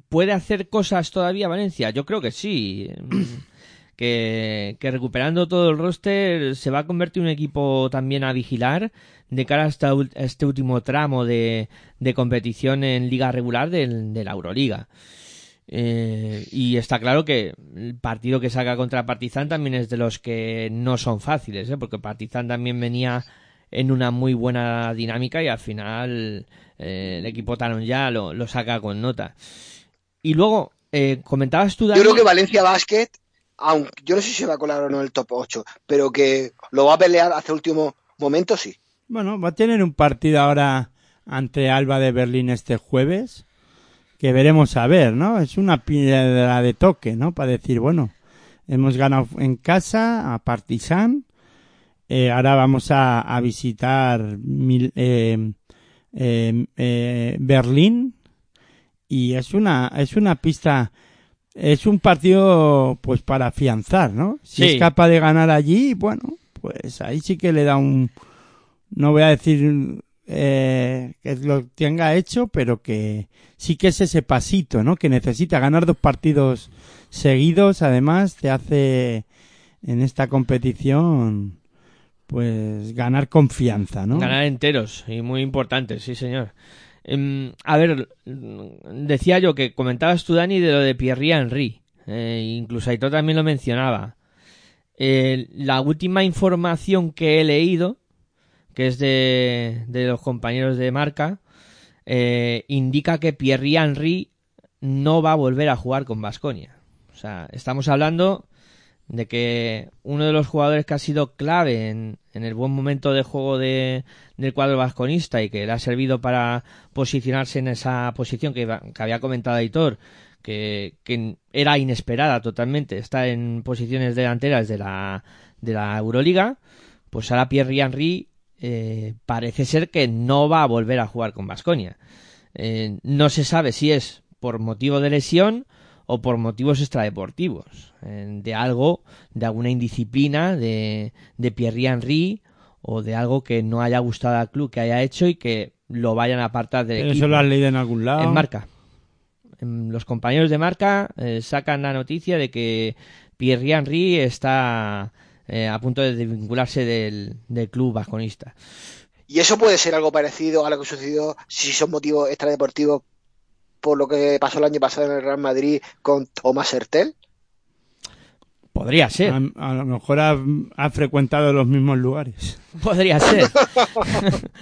¿Puede hacer cosas todavía Valencia? Yo creo que sí. Que, que recuperando todo el roster se va a convertir en un equipo también a vigilar de cara a este último tramo de, de competición en liga regular del- de la Euroliga. Eh, y está claro que el partido que saca contra Partizan también es de los que no son fáciles, ¿eh? porque Partizan también venía en una muy buena dinámica y al final eh, el equipo Talon ya lo, lo saca con nota. Y luego, eh, comentabas tú, Dani, Yo creo que Valencia Basket, aunque yo no sé si se va a colar o no en el top 8, pero que lo va a pelear hasta último momento, sí. Bueno, va a tener un partido ahora ante Alba de Berlín este jueves, que veremos a ver, ¿no? Es una piedra de toque, ¿no? Para decir, bueno, hemos ganado en casa a Partizan, eh, ahora vamos a, a visitar Mil- eh, eh, eh, Berlín y es una es una pista es un partido pues para afianzar, ¿no? Si Sí. es capaz de ganar allí, bueno, pues ahí sí que le da un no voy a decir eh, que lo tenga hecho, pero que sí que es ese pasito, ¿no? Que necesita ganar dos partidos seguidos, además te hace en esta competición pues ganar confianza, ¿no? Ganar enteros y muy importante, sí señor. Em, a ver, decía yo que comentabas tú, Dani, de lo de Pierre Henry. Eh, incluso Aitor también lo mencionaba. Eh, la última información que he leído, que es de, de los compañeros de marca, eh, indica que Pierre Henry no va a volver a jugar con Basconia. O sea, estamos hablando de que uno de los jugadores que ha sido clave en, en el buen momento de juego de, del cuadro vasconista y que le ha servido para posicionarse en esa posición que, había comentado Aitor, que, que era inesperada totalmente, está en posiciones delanteras de la, de la Euroliga, pues ahora Pierre Henry eh, parece ser que no va a volver a jugar con Vasconia. no se sabe si es por motivo de lesión o por motivos extradeportivos, eh, de algo, de alguna indisciplina de, de Pierre Henry o de algo que no haya gustado al club que haya hecho y que lo vayan a apartar del equipo. ¿Eso lo has leído en algún lado? En marca. En- Los compañeros de marca eh, sacan la noticia de que Pierre Henry está eh, a punto de desvincularse del, del club vasconista. Y eso puede ser algo parecido a lo que sucedió si son motivos extradeportivos por lo que pasó el año pasado en el Real Madrid con Tomás Hertel. Podría ser. A, a lo mejor ha, ha frecuentado los mismos lugares. Podría ser.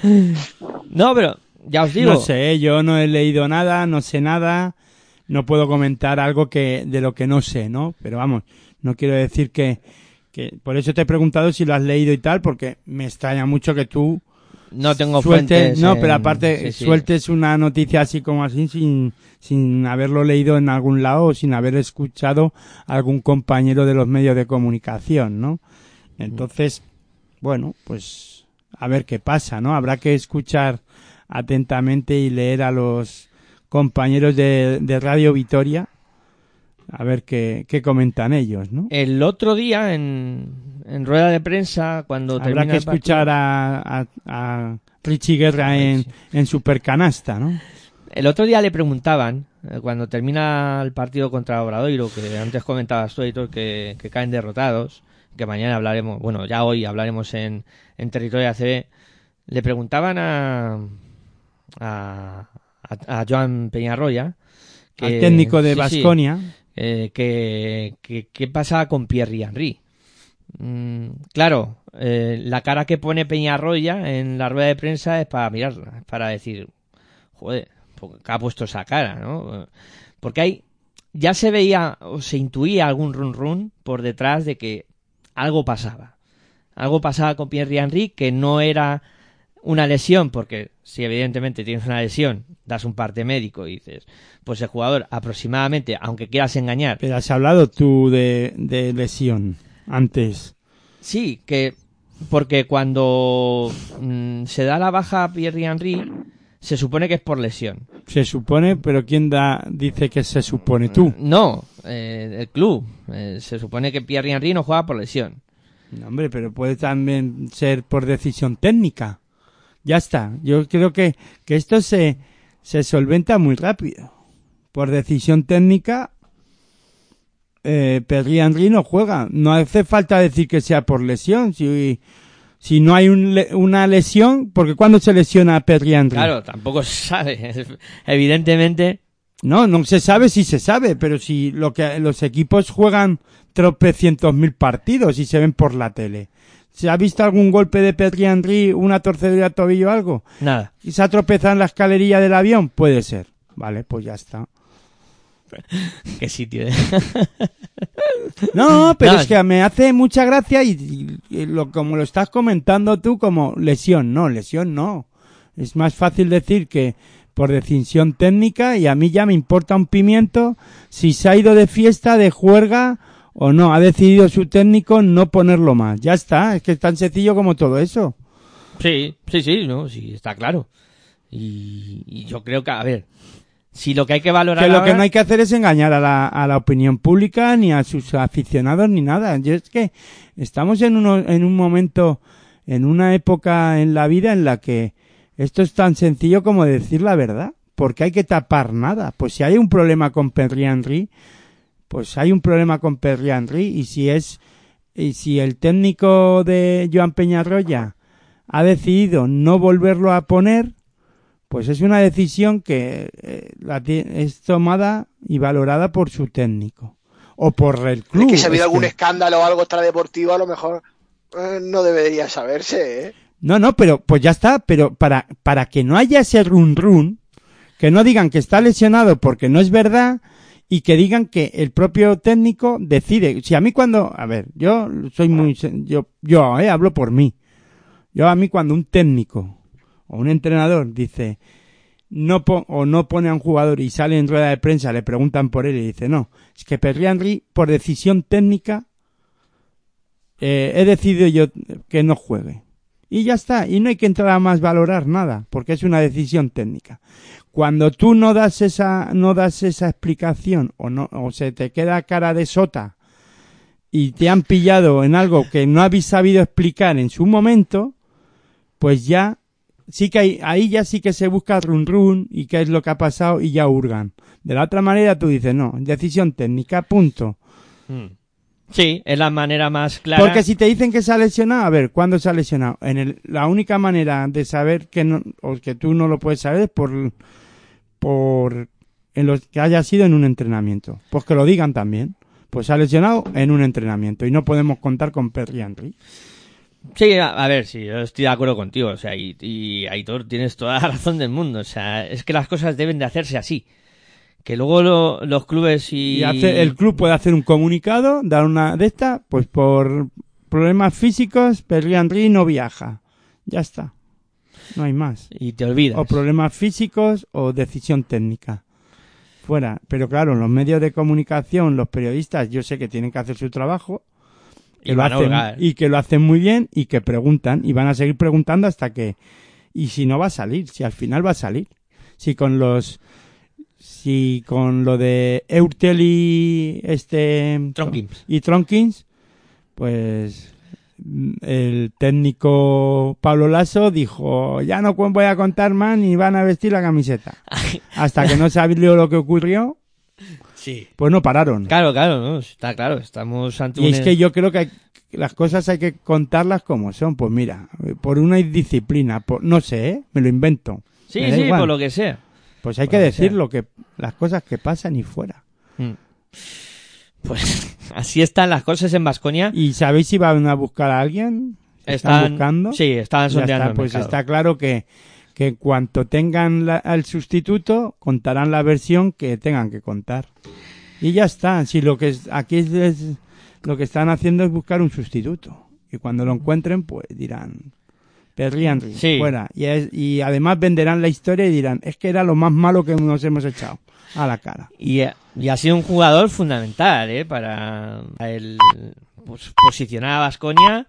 no, pero ya os digo. No sé, yo no he leído nada, no sé nada, no puedo comentar algo que de lo que no sé, ¿no? Pero vamos, no quiero decir que, que por eso te he preguntado si lo has leído y tal, porque me extraña mucho que tú No tengo sueltes, fuentes. no, en- pero aparte sí, sí. sueltes una noticia así como así sin sin haberlo leído en algún lado o sin haber escuchado a algún compañero de los medios de comunicación, ¿no? Entonces, bueno, pues a ver qué pasa, ¿no? Habrá que escuchar atentamente y leer a los compañeros de, de Radio Vitoria a ver qué, qué comentan ellos, ¿no? El otro día en, en rueda de prensa, cuando Habrá que partido- escuchar a, a, a Richie Guerra en, en Supercanasta, ¿no? El otro día le preguntaban, eh, cuando termina el partido contra Obradoiro, que antes comentabas tú, Aitor, que, que caen derrotados, que mañana hablaremos, bueno, ya hoy hablaremos en, en territorio ACB, le preguntaban a, a, a, a Joan Peñarroya, que, Al técnico de sí, sí, Basconia. Eh, que, que- con Pierre Henry. Mm, claro, eh, la cara que pone Peñarroya en la rueda de prensa es para mirarla, es para decir, joder, ¿por qué ha puesto esa cara, no? Porque hay, ya se veía o se intuía algún run run por detrás de que algo pasaba. Algo pasaba con Pierre Henry que no era una lesión, porque si evidentemente tienes una lesión, das un parte médico y dices, pues el jugador aproximadamente, aunque quieras engañar, Pero has hablado tú de, de lesión antes. sí, que porque cuando mm, se da la baja a Pierre Henry, se supone que es por lesión. Se supone, pero ¿quién da, dice que se supone tú? No, eh, el club. Eh, se supone que Pierre Henry no juega por lesión. No, hombre, pero puede también ser por decisión técnica. Ya está. Yo creo que, que esto se, se solventa muy rápido. Por decisión técnica, eh, Perry Henry no juega. No hace falta decir que sea por lesión. Si, si no hay un una lesión, porque cuando se lesiona a Perry Henry? Claro, tampoco se sabe. Evidentemente, No, no se sabe si se sabe, pero si lo que los equipos juegan tropecientos mil partidos y se ven por la tele. ¿Se ha visto algún golpe de Petri Henry, una torcedura de tobillo o algo? nada. ¿Y se ha tropezado en la escalerilla del avión? Puede ser. Vale, pues ya está. Qué sitio, ¿eh? No, pero No, es que me hace mucha gracia y lo, como lo estás comentando tú como lesión. No, lesión no. Es más fácil decir que por decisión técnica y a mí ya me importa un pimiento si se ha ido de fiesta, de juerga o no. Ha decidido su técnico no ponerlo más. Ya está, es que es tan sencillo como todo eso. Sí, sí, sí, no, sí, está claro. Y, y yo creo que, a ver, si lo que hay que valorar Que lo que no hay que hacer es engañar a la, a la opinión pública ni a sus aficionados ni nada. Yo es que estamos en, uno, en un momento, en una época en la vida en la que esto es tan sencillo como decir la verdad. Porque hay que tapar nada. Pues si hay un problema con Perry Henry, pues hay un problema con Perry Henry y si es, y si el técnico de Joan Peñarroya ha decidido no volverlo a poner, pues es una decisión que eh, es tomada y valorada por su técnico o por el club. Es que si ha habido algún escándalo o algo extradeportivo, a lo mejor eh, no debería saberse, ¿eh? No, no, pero pues ya está, pero para, para que no haya ese run run, que no digan que está lesionado porque no es verdad y que digan que el propio técnico decide. Si a mí cuando, a ver, yo soy muy, yo, yo eh, hablo por mí. Yo a mí cuando un técnico o un entrenador dice no po- o no pone a un jugador y sale en rueda de prensa, le preguntan por él y dice no, es que Perry Henry por decisión técnica eh, he decidido yo que no juegue. Y ya está, y no hay que entrar a más valorar nada, porque es una decisión técnica. Cuando tú no das esa, no das esa explicación, o no, o se te queda cara de sota, y te han pillado en algo que no habéis sabido explicar en su momento, pues ya, sí que hay, ahí ya sí que se busca run run, y qué es lo que ha pasado, y ya hurgan. De la otra manera tú dices, no, decisión técnica, punto. Mm. Sí, es la manera más clara. Porque si te dicen que se ha lesionado, a ver, ¿cuándo se ha lesionado? En el, la única manera de saber que no, o que tú no lo puedes saber es por, por, en los que haya sido en un entrenamiento. Pues que lo digan también. Pues se ha lesionado en un entrenamiento y no podemos contar con Perry Henry. Sí, a, a ver, sí, yo estoy de acuerdo contigo, o sea, y, y Aitor, tienes toda la razón del mundo, o sea, es que las cosas deben de hacerse así. Que luego lo- los clubes y... Y hace, el club puede hacer un comunicado, dar una de esta, pues por problemas físicos, Perry Henry no viaja. Ya está. No hay más. y te olvidas. o problemas físicos o decisión técnica. Fuera. Pero claro, los medios de comunicación, los periodistas, yo sé que tienen que hacer su trabajo que Y lo hacen, y que lo hacen muy bien y que preguntan y van a seguir preguntando hasta que y si no va a salir, si al final va a salir. Si con los si con lo de Eurtel y este Tronkins. y Tronkins, pues el técnico Pablo Lasso dijo, ya no voy a contar más ni van a vestir la camiseta. Hasta que no salió lo que ocurrió, Sí. pues no pararon. Claro, claro, no, está claro, estamos ante Y un... es que yo creo que hay- las cosas hay que contarlas como son. Pues mira, por una indisciplina, por, no sé, ¿eh? me lo invento. Sí, sí, igual. por lo que sea. Pues hay por que lo que decir lo que las cosas que pasan y fuera. Mm. Pues así están las cosas en Vasconia. ¿Y sabéis si van a buscar a alguien? ¿Están buscando? Sí, Ya sondeando está, el pues mercado. está claro que, que en cuanto tengan la- al sustituto, contarán la versión que tengan que contar. Y ya está. Si lo que es, aquí es, es- lo que están haciendo es buscar un sustituto. Y cuando lo encuentren, pues dirán, Perry Henry, Sí. fuera. Y, es- y además venderán la historia y dirán, es que era lo más malo que nos hemos echado a la cara. Y, y ha sido un jugador fundamental, ¿eh? Para el pues, posicionar a Vasconia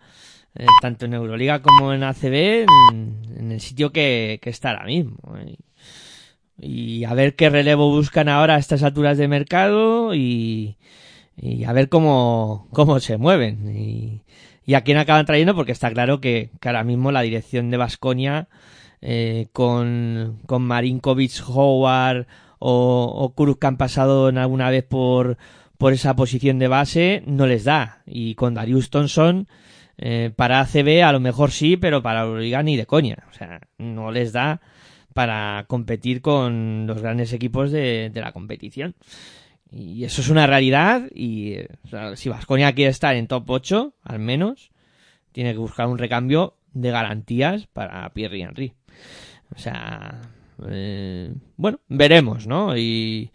eh, tanto en Euroliga como en ACB en, en el sitio que, que está ahora mismo. ¿eh? Y a ver qué relevo buscan ahora a estas alturas de mercado y, y a ver cómo, cómo se mueven. Y, y a quién acaban trayendo, porque está claro que, que ahora mismo la dirección de Vasconia eh, con, con Marinkovic, Howard o, o que han pasado alguna vez por, por esa posición de base no les da. Y con Darius Thompson, eh, para ACB a lo mejor sí, pero para Euroliga ni de coña. O sea, no les da para competir con los grandes equipos de, de la competición. Y eso es una realidad y si Vasconia quiere estar en top 8, al menos, tiene que buscar un recambio de garantías para Pierre y Henry. O sea, eh, bueno, veremos, ¿no? Y,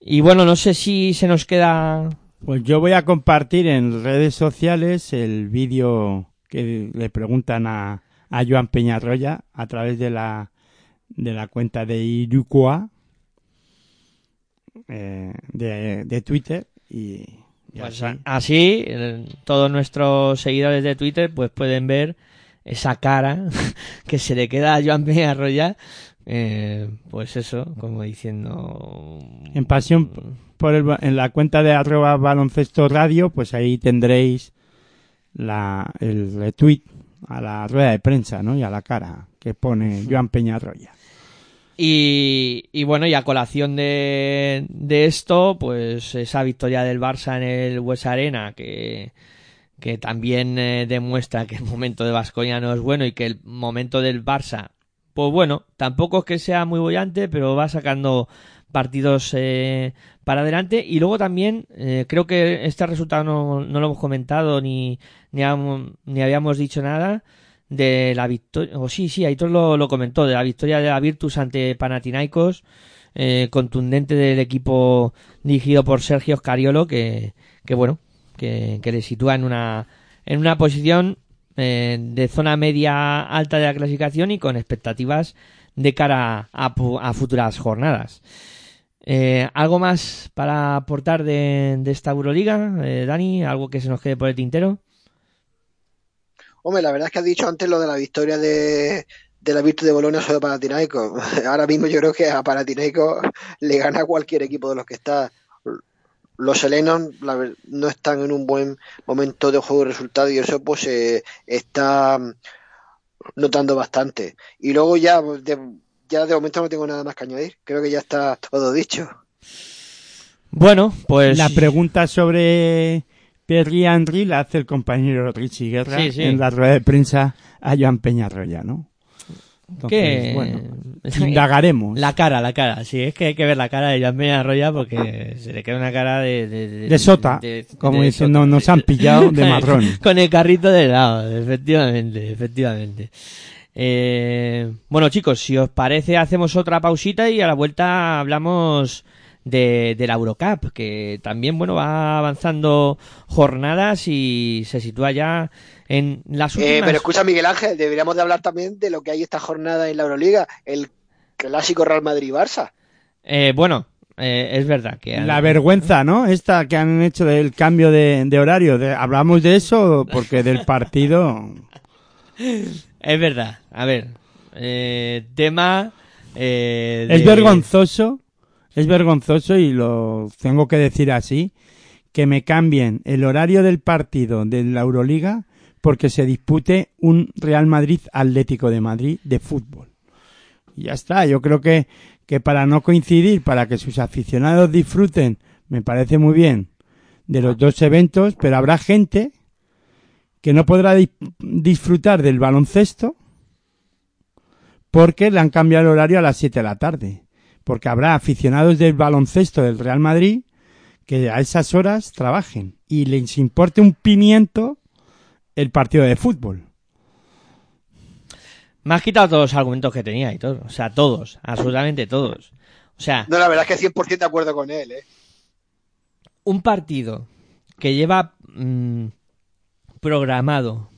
y bueno, no sé si se nos queda... Pues yo voy a compartir en redes sociales el vídeo que le preguntan a, a Joan Peñarroya a través de la, de la cuenta de Irukoa eh, de, de Twitter y, y Pues así. así, todos nuestros seguidores de Twitter pues pueden ver esa cara que se le queda a Joan Peñarroya, eh, pues eso, como diciendo... En pasión por el, en la cuenta de arroba baloncesto radio, pues ahí tendréis la, el retweet a la rueda de prensa, ¿no? Y a la cara que pone Joan Peñarroya. Y, y bueno, y a colación de, de esto, pues esa victoria del Barça en el West Arena, que, que también eh, demuestra que el momento de Vascoña no es bueno y que el momento del Barça, pues bueno, tampoco es que sea muy bollante, pero va sacando partidos eh, para adelante. Y luego también, eh, creo que este resultado no, no lo hemos comentado ni, ni, ni habíamos dicho nada de la victoria, o sí, sí, Aitor lo, lo comentó, de la victoria de la Virtus ante Panathinaikos, eh, contundente del equipo dirigido por Sergio Scariolo, que, que bueno, que, que le sitúa en una, en una posición eh, de zona media alta de la clasificación y con expectativas de cara a, a futuras jornadas. Eh, ¿Algo más para aportar de, de esta Euroliga, eh, Dani? ¿Algo que se nos quede por el tintero? Hombre, la verdad es que has dicho antes lo de la victoria de, de la Virtus de Bolonia sobre Panathinaikos. Ahora mismo yo creo que a Panathinaikos le gana a cualquier equipo de los que está. Los helenos la no están en un buen momento de juego y resultado y eso pues se está notando bastante. Y luego ya de, ya de momento no tengo nada más que añadir. Creo que ya está todo dicho. Bueno, pues... La pregunta sobre Pierre Henry la hace el compañero Richie Guerra Sí, sí. en la rueda de prensa a Joan Peñarroya, ¿no? Que bueno, indagaremos. La cara, la cara. Sí, es que hay que ver la cara de Joan Peñarroya porque se le queda una cara de... De, De sota, como sota, nos han pillado de marrón. Con el carrito de lado, efectivamente, efectivamente. Eh, bueno, chicos, si os parece, hacemos otra pausita y a la vuelta hablamos de, de la Eurocup, que también, bueno, va avanzando jornadas y se sitúa ya en las últimas... Eh, pero escucha, Miguel Ángel, deberíamos de hablar también de lo que hay esta jornada en la Euroliga, el clásico Real Madrid-Barça. Eh, bueno, eh, es verdad que... La vergüenza, ¿no? Esta que han hecho del cambio de, de horario. De- ¿Hablamos de eso? Porque del partido... Es verdad. A ver, eh, tema... eh, Es vergonzoso, es vergonzoso y lo tengo que decir así, que me cambien el horario del partido de la Euroliga porque se dispute un Real Madrid Atlético de Madrid de fútbol. Y ya está, yo creo que, que para no coincidir, para que sus aficionados disfruten, me parece muy bien de los dos eventos, pero habrá gente que no podrá di- disfrutar del baloncesto porque le han cambiado el horario a las 7 de la tarde. Porque habrá aficionados del baloncesto del Real Madrid que a esas horas trabajen y les importe un pimiento el partido de fútbol. Me has quitado todos los argumentos que tenía y todo. O sea, todos. Absolutamente todos. O sea, No, la verdad es que 100% de acuerdo con él, ¿eh? un partido que lleva mm, programado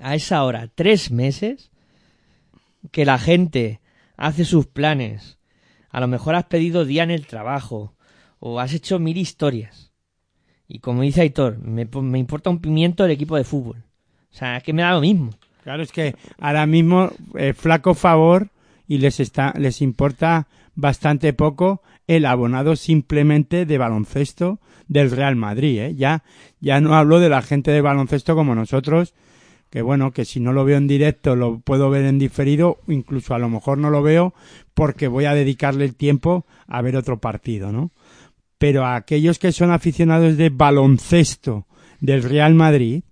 a esa hora tres meses, que la gente hace sus planes, a lo mejor has pedido día en el trabajo, o has hecho mil historias. Y como dice Aitor, me, po- me importa un pimiento el equipo de fútbol. O sea, es que me da lo mismo. Claro, es que ahora mismo eh, flaco favor y les está les importa bastante poco el abonado simplemente de baloncesto del Real Madrid, ¿eh? Ya ya no hablo de la gente de baloncesto como nosotros, que bueno, que si no lo veo en directo lo puedo ver en diferido, incluso a lo mejor no lo veo porque voy a dedicarle el tiempo a ver otro partido, ¿no? pero a aquellos que son aficionados de baloncesto del Real Madrid,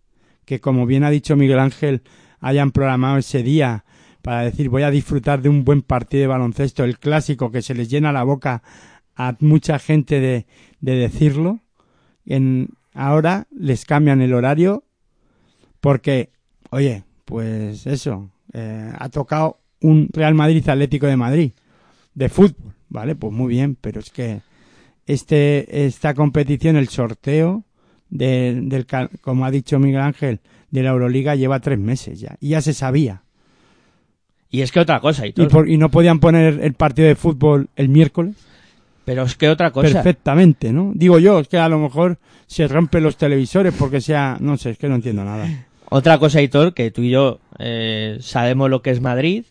que como bien ha dicho Miguel Ángel, hayan programado ese día para decir voy a disfrutar de un buen partido de baloncesto, el clásico que se les llena la boca a mucha gente de, de decirlo, en, ahora les cambian el horario porque, oye, pues eso, eh, ha tocado un Real Madrid Atlético de Madrid de fútbol, ¿vale? Pues muy bien, pero es que este esta competición, el sorteo de- del, como ha dicho Miguel Ángel, de la Euroliga lleva tres meses ya y ya se sabía Y es que otra cosa, y y, por- y no podían poner el partido de fútbol el miércoles pero es que otra cosa. perfectamente, ¿no? Digo yo, es que a lo mejor se rompen los televisores porque sea, no sé, es que no entiendo nada. Otra cosa, Hitor, que tú y yo eh, sabemos lo que es Madrid,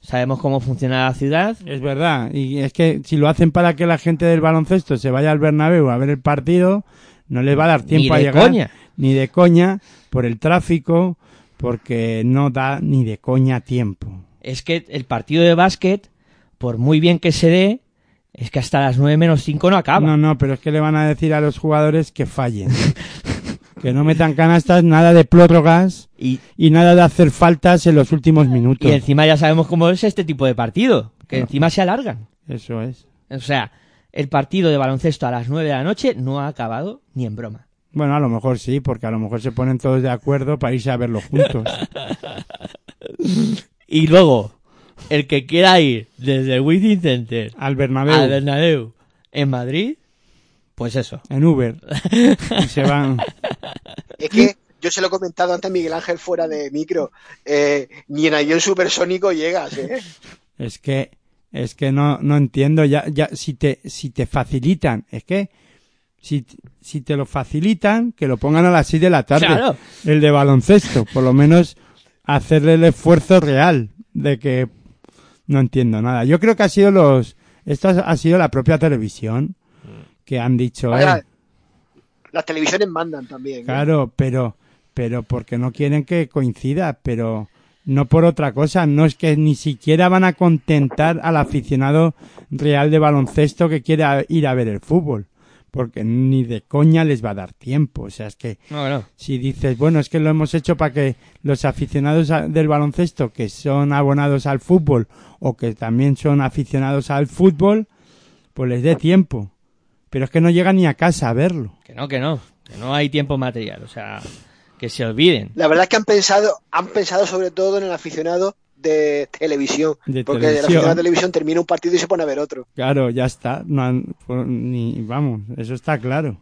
sabemos cómo funciona la ciudad, Es verdad, y es que si lo hacen para que la gente del baloncesto se vaya al Bernabéu a ver el partido, no les va a dar tiempo a de llegar coña. ni de coña por el tráfico, porque no da ni de coña tiempo. Es que el partido de básquet, por muy bien que se dé, es que hasta las 9 menos 5 no acaba. No, no, pero es que le van a decir a los jugadores que fallen. que no metan canastas, nada de prórrogas Y, y nada de hacer faltas en los últimos minutos. y encima ya sabemos cómo es este tipo de partido, que No. encima se alargan. Eso es. O sea, el partido de baloncesto a las 9 de la noche no ha acabado ni en broma. Bueno, a lo mejor sí, porque a lo mejor se ponen todos de acuerdo para irse a verlo juntos. Y luego, el que quiera ir desde el Center Al Bernabéu. al Bernabéu en Madrid, pues eso. en Uber y se van Es que yo se lo he comentado antes a Miguel Ángel fuera de micro. eh, ni en avión supersónico llegas, ¿eh? es que es que no no entiendo ya ya si te si te facilitan es que si si te lo facilitan que lo pongan a las 6 de la tarde Claro. el de baloncesto por lo menos hacerle el esfuerzo real de que no entiendo nada yo creo que ha sido los esto ha ha sido la propia televisión que han dicho Vaya, "Eh, las televisiones mandan también. ¿eh? Claro, pero, pero porque no quieren que coincida, pero no por otra cosa. No es que ni siquiera van a contentar al aficionado real de baloncesto que quiera ir a ver el fútbol, porque ni de coña les va a dar tiempo. O sea, es que No, no. si dices, bueno, es que lo hemos hecho para que los aficionados del baloncesto que son abonados al fútbol o que también son aficionados al fútbol, pues les dé tiempo. Pero es que no llegan ni a casa a verlo. Que no, que no. Que no hay tiempo material. O sea, que se olviden. La verdad es que han pensado, han pensado sobre todo en el aficionado de televisión. De porque el televisión. aficionado de televisión termina un partido y se pone a ver otro. Claro, ya está. No han- pues, ni, vamos, eso está claro.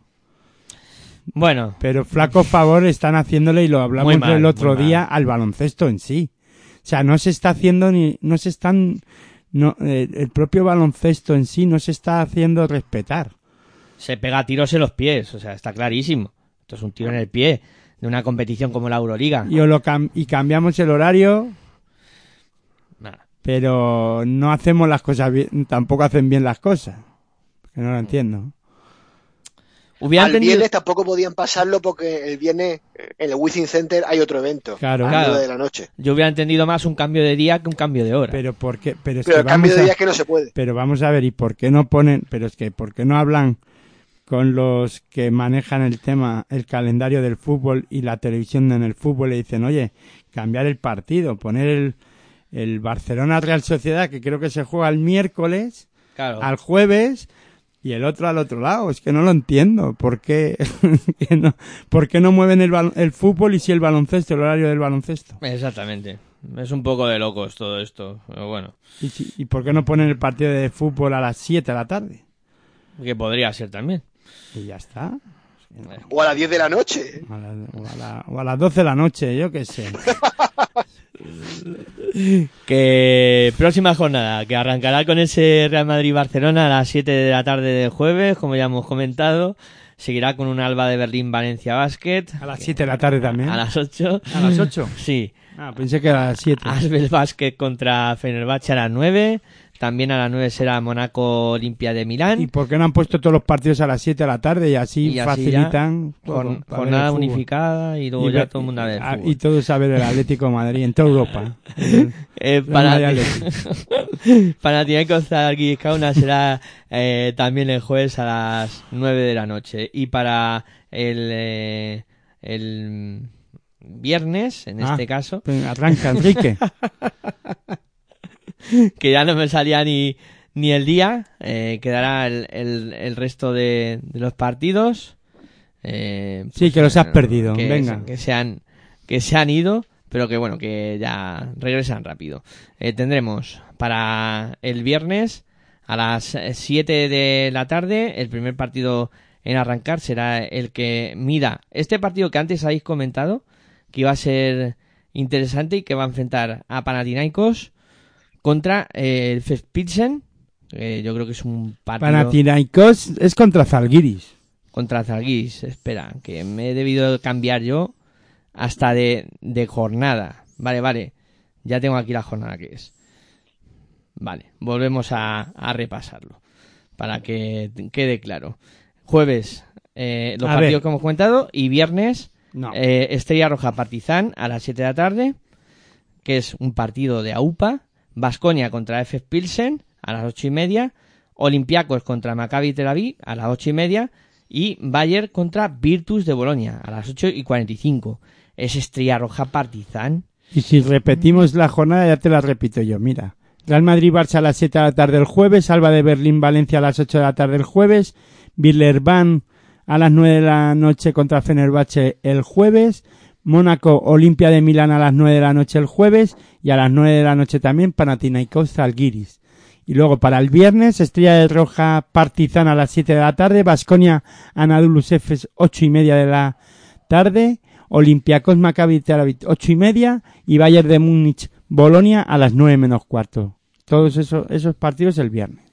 Bueno, Pero flaco favor están haciéndole, y lo hablamos mal, el otro día, mal. al baloncesto en sí. O sea, no se está haciendo ni, no se están, no, eh, el propio baloncesto en sí no se está haciendo respetar. Se pega tiros en los pies. O sea, está clarísimo. Esto es un tiro en el pie de una competición como la Euroliga. Y, o lo cam- y cambiamos el horario, Nada. pero no hacemos las cosas bien, tampoco hacen bien las cosas. Que no lo entiendo. Hubiera Al viernes tampoco podían pasarlo porque el viernes eh, en el Within Center hay otro evento. Claro. Claro. de la noche. Yo hubiera entendido más un cambio de día que un cambio de hora. Pero por qué, pero es Pero que el cambio de a- día es que no se puede. Pero vamos a ver, ¿y por qué no ponen, pero es que, ¿por qué no hablan con los que manejan el tema, el calendario del fútbol y la televisión en el fútbol y dicen, oye, cambiar el partido, poner el, el Barcelona Real Sociedad, que creo que se juega el miércoles, claro. al jueves, y el otro al otro lado? Es que no lo entiendo. ¿Por qué, que no, ¿por qué no mueven el, el fútbol y si el baloncesto, el horario del baloncesto? Exactamente. Es un poco de locos todo esto. Pero bueno, ¿Y, si- y por qué no ponen el partido de fútbol a las 7 de la tarde? que podría ser también. Y ya está. O a las 10 de la noche. A la- o, a la- o a las 12 de la noche, yo qué sé. Que próxima jornada, que arrancará con ese Real Madrid-Barcelona a las 7 de la tarde del jueves, como ya hemos comentado. Seguirá con un Alba de Berlín-Valencia Basket. A las 7 de la tarde también. A las 8. ¿A las 8? Sí. Ah, pensé que a las 7. Asbel Basket contra Fenerbahce a las 9. También a las 9 será Monaco Olimpia de Milán. ¿Y por qué no han puesto todos los partidos a las 7 de la tarde y así, Y así facilitan todo Jorn- para jornada unificada y luego Y ya todo el mundo a ver. ah, y todos a ver el Atlético de Madrid en toda Europa. Eh, Madrid Panati- Panathinaikos Zalgiris Kaunas será eh, también el jueves a las 9 de la noche. Y para el, eh, el viernes, en Ah. este caso, Venga, Arranca, Enrique. que ya no me salía ni, ni el día, eh, quedará el, el, el resto de, de los partidos. Eh, Sí, que los has perdido, que, venga. Que se, han, que se han ido, pero que bueno, que ya regresan rápido. Eh, tendremos para el viernes a las 7 de la tarde el primer partido en arrancar será el que mida este partido que antes habéis comentado que iba a ser interesante y que va a enfrentar a Panathinaikos contra eh, el Fespilsen que yo creo que es un partido Panathinaikos es contra Zalgiris. contra Zalgiris. Espera, que me he debido cambiar yo hasta de, de jornada. Vale, vale. Ya tengo aquí la jornada que es. Vale, volvemos a, a repasarlo. Para que quede claro. Jueves, eh, los A partidos ver. que hemos comentado. Y viernes, No. eh, Estrella Roja Partizan a las 7 de la tarde. Que es un partido de AUPA. Vasconia contra F. Pilsen a las ocho y media. Olympiacos contra Maccabi Tel Aviv a las ocho y media. Y Bayern contra Virtus de Bolonia a las 8 y 45. Es Estrella Roja Partizan. Y si repetimos la jornada, ya te la repito yo. Mira, Real Madrid-Barça a las 7 de la tarde el jueves, Alba de Berlín-Valencia a las 8 de la tarde el jueves, Villerban a las 9 de la noche contra Fenerbahce el jueves, Mónaco-Olimpia de Milán a las 9 de la noche el jueves y a las 9 de la noche también Panathinaikos-Zalgiris. Y luego para el viernes, Estrella de Roja Partizan a las 7 de la tarde, Basconia Anadolu Efes 8 y media de la tarde, Olympiacos Maccabi Tel Aviv 8 y media y Bayern de Múnich Bolonia a las 9 menos cuarto. Todos esos, esos partidos el viernes.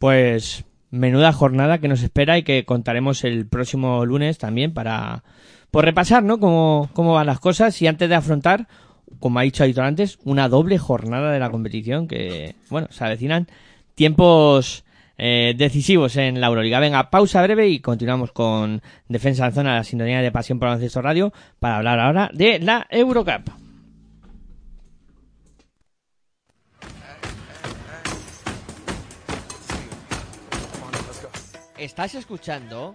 Pues menuda jornada que nos espera y que contaremos el próximo lunes también para por repasar, ¿no? Cómo, cómo van las cosas y antes de afrontar, como ha dicho Aitor antes, una doble jornada de la competición que, bueno, se avecinan tiempos eh, decisivos en la Euroliga. Venga, pausa breve y continuamos con Defensa en Zona, la sintonía de Pasión por Baloncesto Radio, para hablar ahora de la Eurocup. Estás escuchando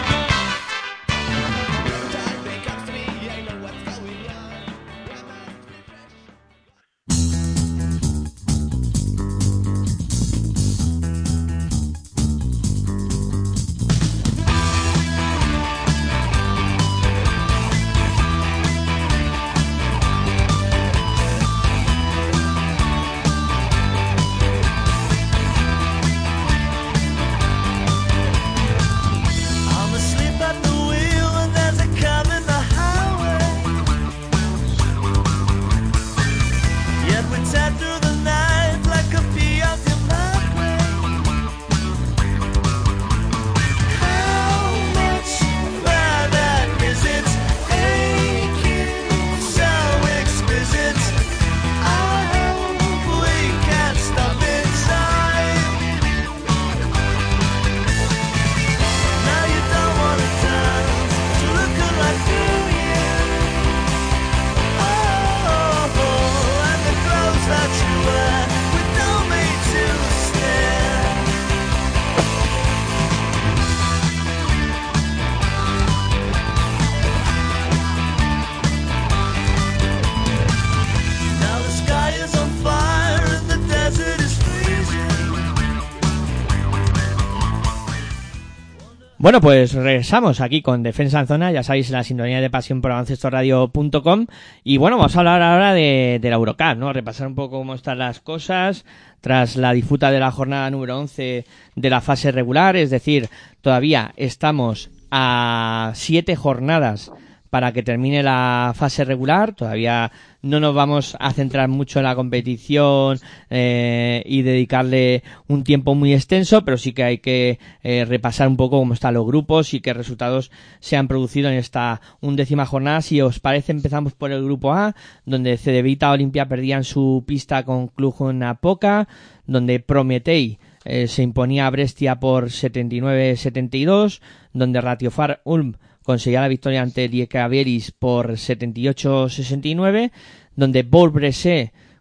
Bueno, pues regresamos aquí con Defensa en Zona, ya sabéis, la sintonía de pasión por baloncestoradio.com y bueno, vamos a hablar ahora de, de la Eurocup, ¿no? Repasar un poco cómo están las cosas tras la disputa de la jornada número 11 de la fase regular, es decir, todavía estamos a siete jornadas para que termine la fase regular. Todavía no nos vamos a centrar mucho en la competición eh, y dedicarle un tiempo muy extenso, pero sí que hay que eh, repasar un poco cómo están los grupos y qué resultados se han producido en esta undécima jornada. Si os parece, empezamos por el grupo A, donde Cedevita Olimpia perdían su pista con Cluj Napoca, donde Prometei eh, se imponía a Brestia por 79-72, donde Ratiofar Ulm conseguía la victoria ante Diekavieris por 78-69, donde Paul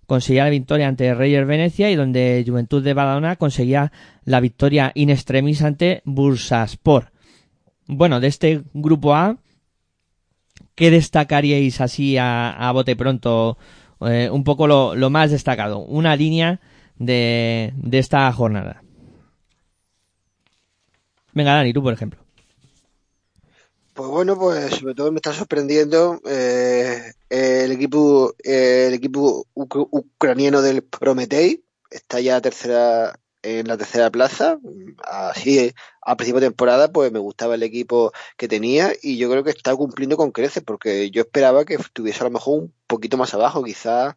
conseguía la victoria ante Reyes Venecia y donde Juventud de Badalona conseguía la victoria in extremis ante Bursaspor. Bueno, de este grupo A, ¿qué destacaríais así a, bote pronto? Eh, un poco lo, más destacado, una línea de, de esta jornada. Venga, Dani, tú por ejemplo. Pues bueno, pues sobre todo me está sorprendiendo eh, el equipo el equipo ucraniano del Prometei está ya tercera en la tercera plaza. Así a principio de temporada, pues me gustaba el equipo que tenía y yo creo que está cumpliendo con creces porque yo esperaba que estuviese a lo mejor un poquito más abajo, quizás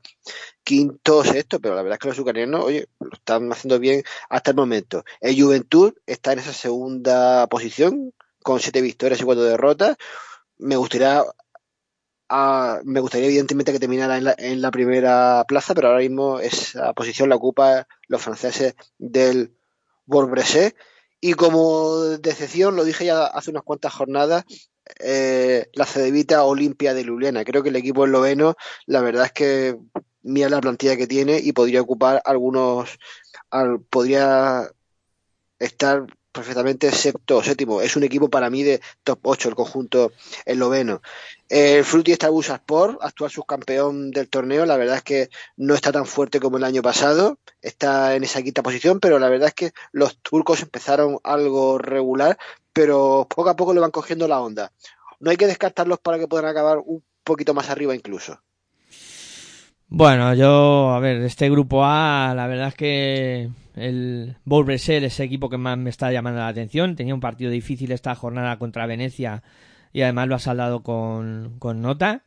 quinto o sexto, pero la verdad es que los ucranianos, oye, lo están haciendo bien hasta el momento. El Juventud está en esa segunda posición con siete victorias y cuatro derrotas. Me gustaría, ah, me gustaría evidentemente que terminara en la, en la primera plaza, pero ahora mismo esa posición la ocupa los franceses del Bourg-Bressé. Y como decepción, lo dije ya hace unas cuantas jornadas, eh, la Cedevita Olimpia de Ljubljana. Creo que el equipo esloveno, la verdad es que mira la plantilla que tiene y podría ocupar algunos, al, podría estar perfectamente sexto séptimo. Es un equipo para mí de top 8 el conjunto esloveno. El Fruti está Sport, actual subcampeón del torneo. La verdad es que no está tan fuerte como el año pasado. Está en esa quinta posición, pero la verdad es que los turcos empezaron algo regular, pero poco a poco le van cogiendo la onda. No hay que descartarlos para que puedan acabar un poquito más arriba incluso. Bueno, yo, a ver, este grupo A, la verdad es que el Bowl es ese equipo que más me está llamando la atención. Tenía un partido difícil esta jornada contra Venecia y además lo ha saldado con, con nota,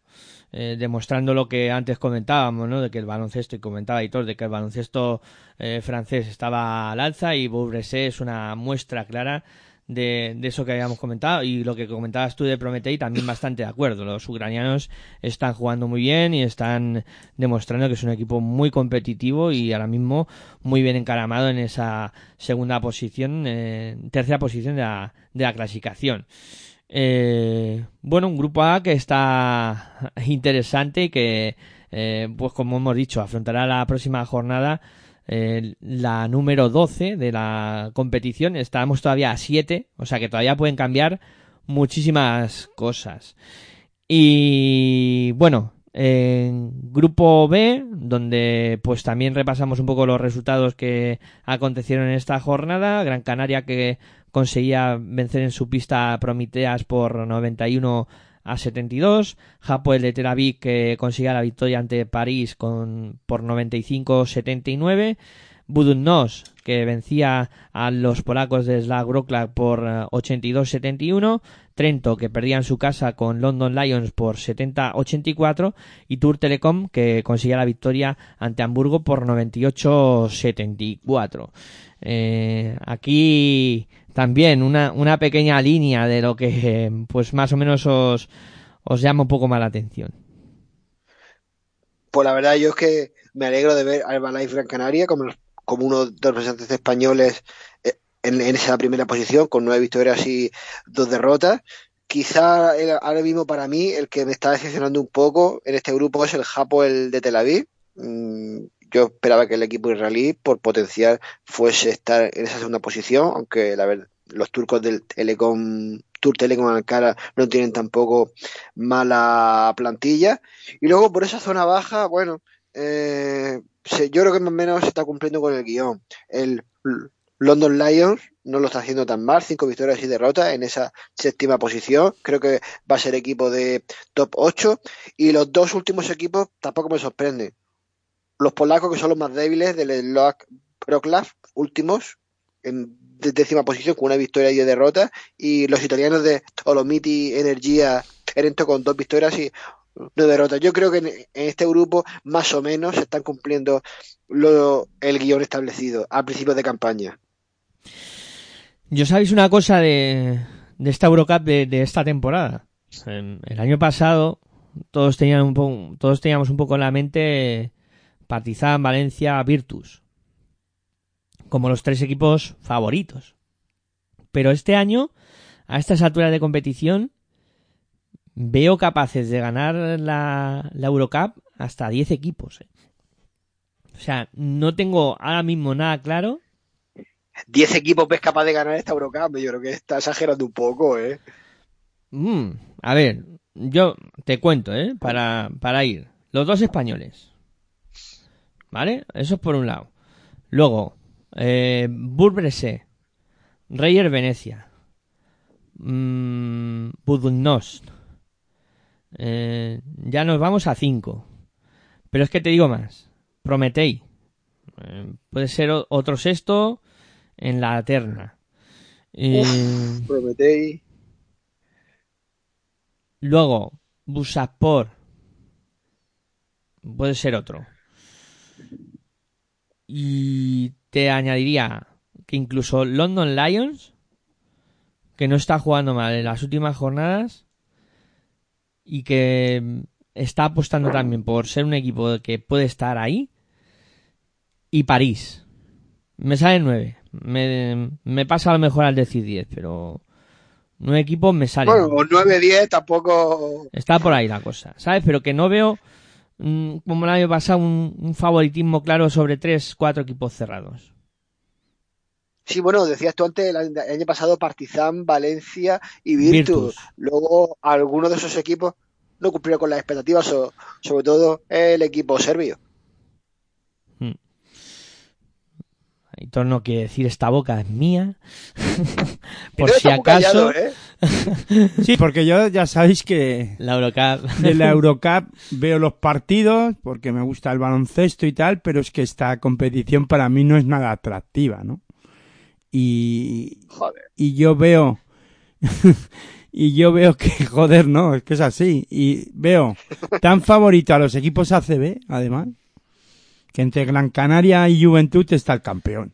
eh, demostrando lo que antes comentábamos, ¿no? De que el baloncesto, y comentaba Hitor, de que el baloncesto eh, francés estaba al alza y Bowl es una muestra clara de, eso que habíamos comentado y lo que comentabas tú de Prometei también bastante de acuerdo. Los ucranianos están jugando muy bien y están demostrando que es un equipo muy competitivo y ahora mismo muy bien encaramado en esa segunda posición, eh, tercera posición de la, de la clasificación. Eh, bueno, un grupo A que está interesante y que, eh, pues como hemos dicho, afrontará la próxima jornada eh, la número 12 de la competición. Estamos todavía a 7, o sea que todavía pueden cambiar muchísimas cosas. Y bueno, en grupo B, donde pues también repasamos un poco los resultados que acontecieron en esta jornada. Gran Canaria que conseguía vencer en su pista a Prometeas por 91 a 72. Hapoel de Tel Aviv que conseguía la victoria ante París con, por 95-79. Budunnos que vencía a los polacos de Slag por 82-71. Eh, Trento que perdía en su casa con London Lions por 70-84 y Tour Telecom que conseguía la victoria ante Hamburgo por 98-74. Eh, aquí también una, una pequeña línea de lo que pues más o menos os, os llama un poco más la atención. Pues la verdad yo es que me alegro de ver a Herbalife Gran Canaria como, como uno de los representantes españoles eh, en, esa primera posición, con nueve victorias y dos derrotas. Quizá ahora mismo para mí el que me está decepcionando un poco en este grupo es el Japo, el de Tel Aviv. Yo esperaba que el equipo israelí, por potencial, fuese estar en esa segunda posición, aunque la verdad, los turcos del Telecom, Tour Telecom Ankara no tienen tampoco mala plantilla. Y luego por esa zona baja, bueno, eh, yo creo que más o menos se está cumpliendo con el guion. El London Lions no lo está haciendo tan mal, cinco victorias y derrotas en esa séptima posición. Creo que va a ser equipo de top 8. Y los dos últimos equipos tampoco me sorprenden. Los polacos, que son los más débiles del Sloak Proclav, últimos, en de- décima posición con una victoria y diez derrotas. Y los italianos de Tolomiti Energía Trento con dos victorias y una derrota. Yo creo que en, este grupo más o menos se están cumpliendo el guion establecido al principio de campaña. Yo sabéis una cosa de, de esta Eurocup de, de esta temporada. El año pasado todos tenían un poco, todos teníamos un poco en la mente Partizan, Valencia, Virtus como los tres equipos favoritos. Pero este año, a estas alturas de competición, veo capaces de ganar la, la Eurocup hasta 10 equipos. eh. O sea, no tengo ahora mismo nada claro 10 equipos ves capaz de ganar esta Eurocup. Yo creo que está exagerando un poco, ¿eh? Mm, a ver, yo te cuento, ¿eh? Para, para ir. Los dos españoles. ¿Vale? Eso es por un lado. Luego, eh, Burbrese, Reyer Venecia, mm, Budunnost. Eh, ya nos vamos a cinco. Pero es que te digo más. Prometei. Eh, puede ser otro sexto en la terna. Eh, Prometéis. Luego, Busaspor. Puede ser otro. Y te añadiría que incluso London Lions, que no está jugando mal en las últimas jornadas y que mm, está apostando también por ser un equipo que puede estar ahí. Y París. Me sale nueve. Me, me pasa a lo mejor al decir 10, pero nueve equipos me salen. Bueno, 9-10 tampoco. Está por ahí la cosa, ¿sabes? Pero que no veo, como el año pasado, un, un favoritismo claro sobre tres, cuatro equipos cerrados. Sí, bueno, decías tú antes, el año pasado Partizan, Valencia y Virtus. Virtus. Luego, algunos de esos equipos no cumplieron con las expectativas, so- sobre todo el equipo serbio. Aitor no quiere decir esta boca es mía. por si acaso, callado, ¿eh? Sí, porque yo ya sabéis que la Eurocup. de la Eurocup veo los partidos porque me gusta el baloncesto y tal, pero es que esta competición para mí no es nada atractiva, ¿no? Y, Joder. y yo veo y yo veo que joder no es que es así y veo tan favorito a los equipos ACB además que entre Gran Canaria y Juventud está el campeón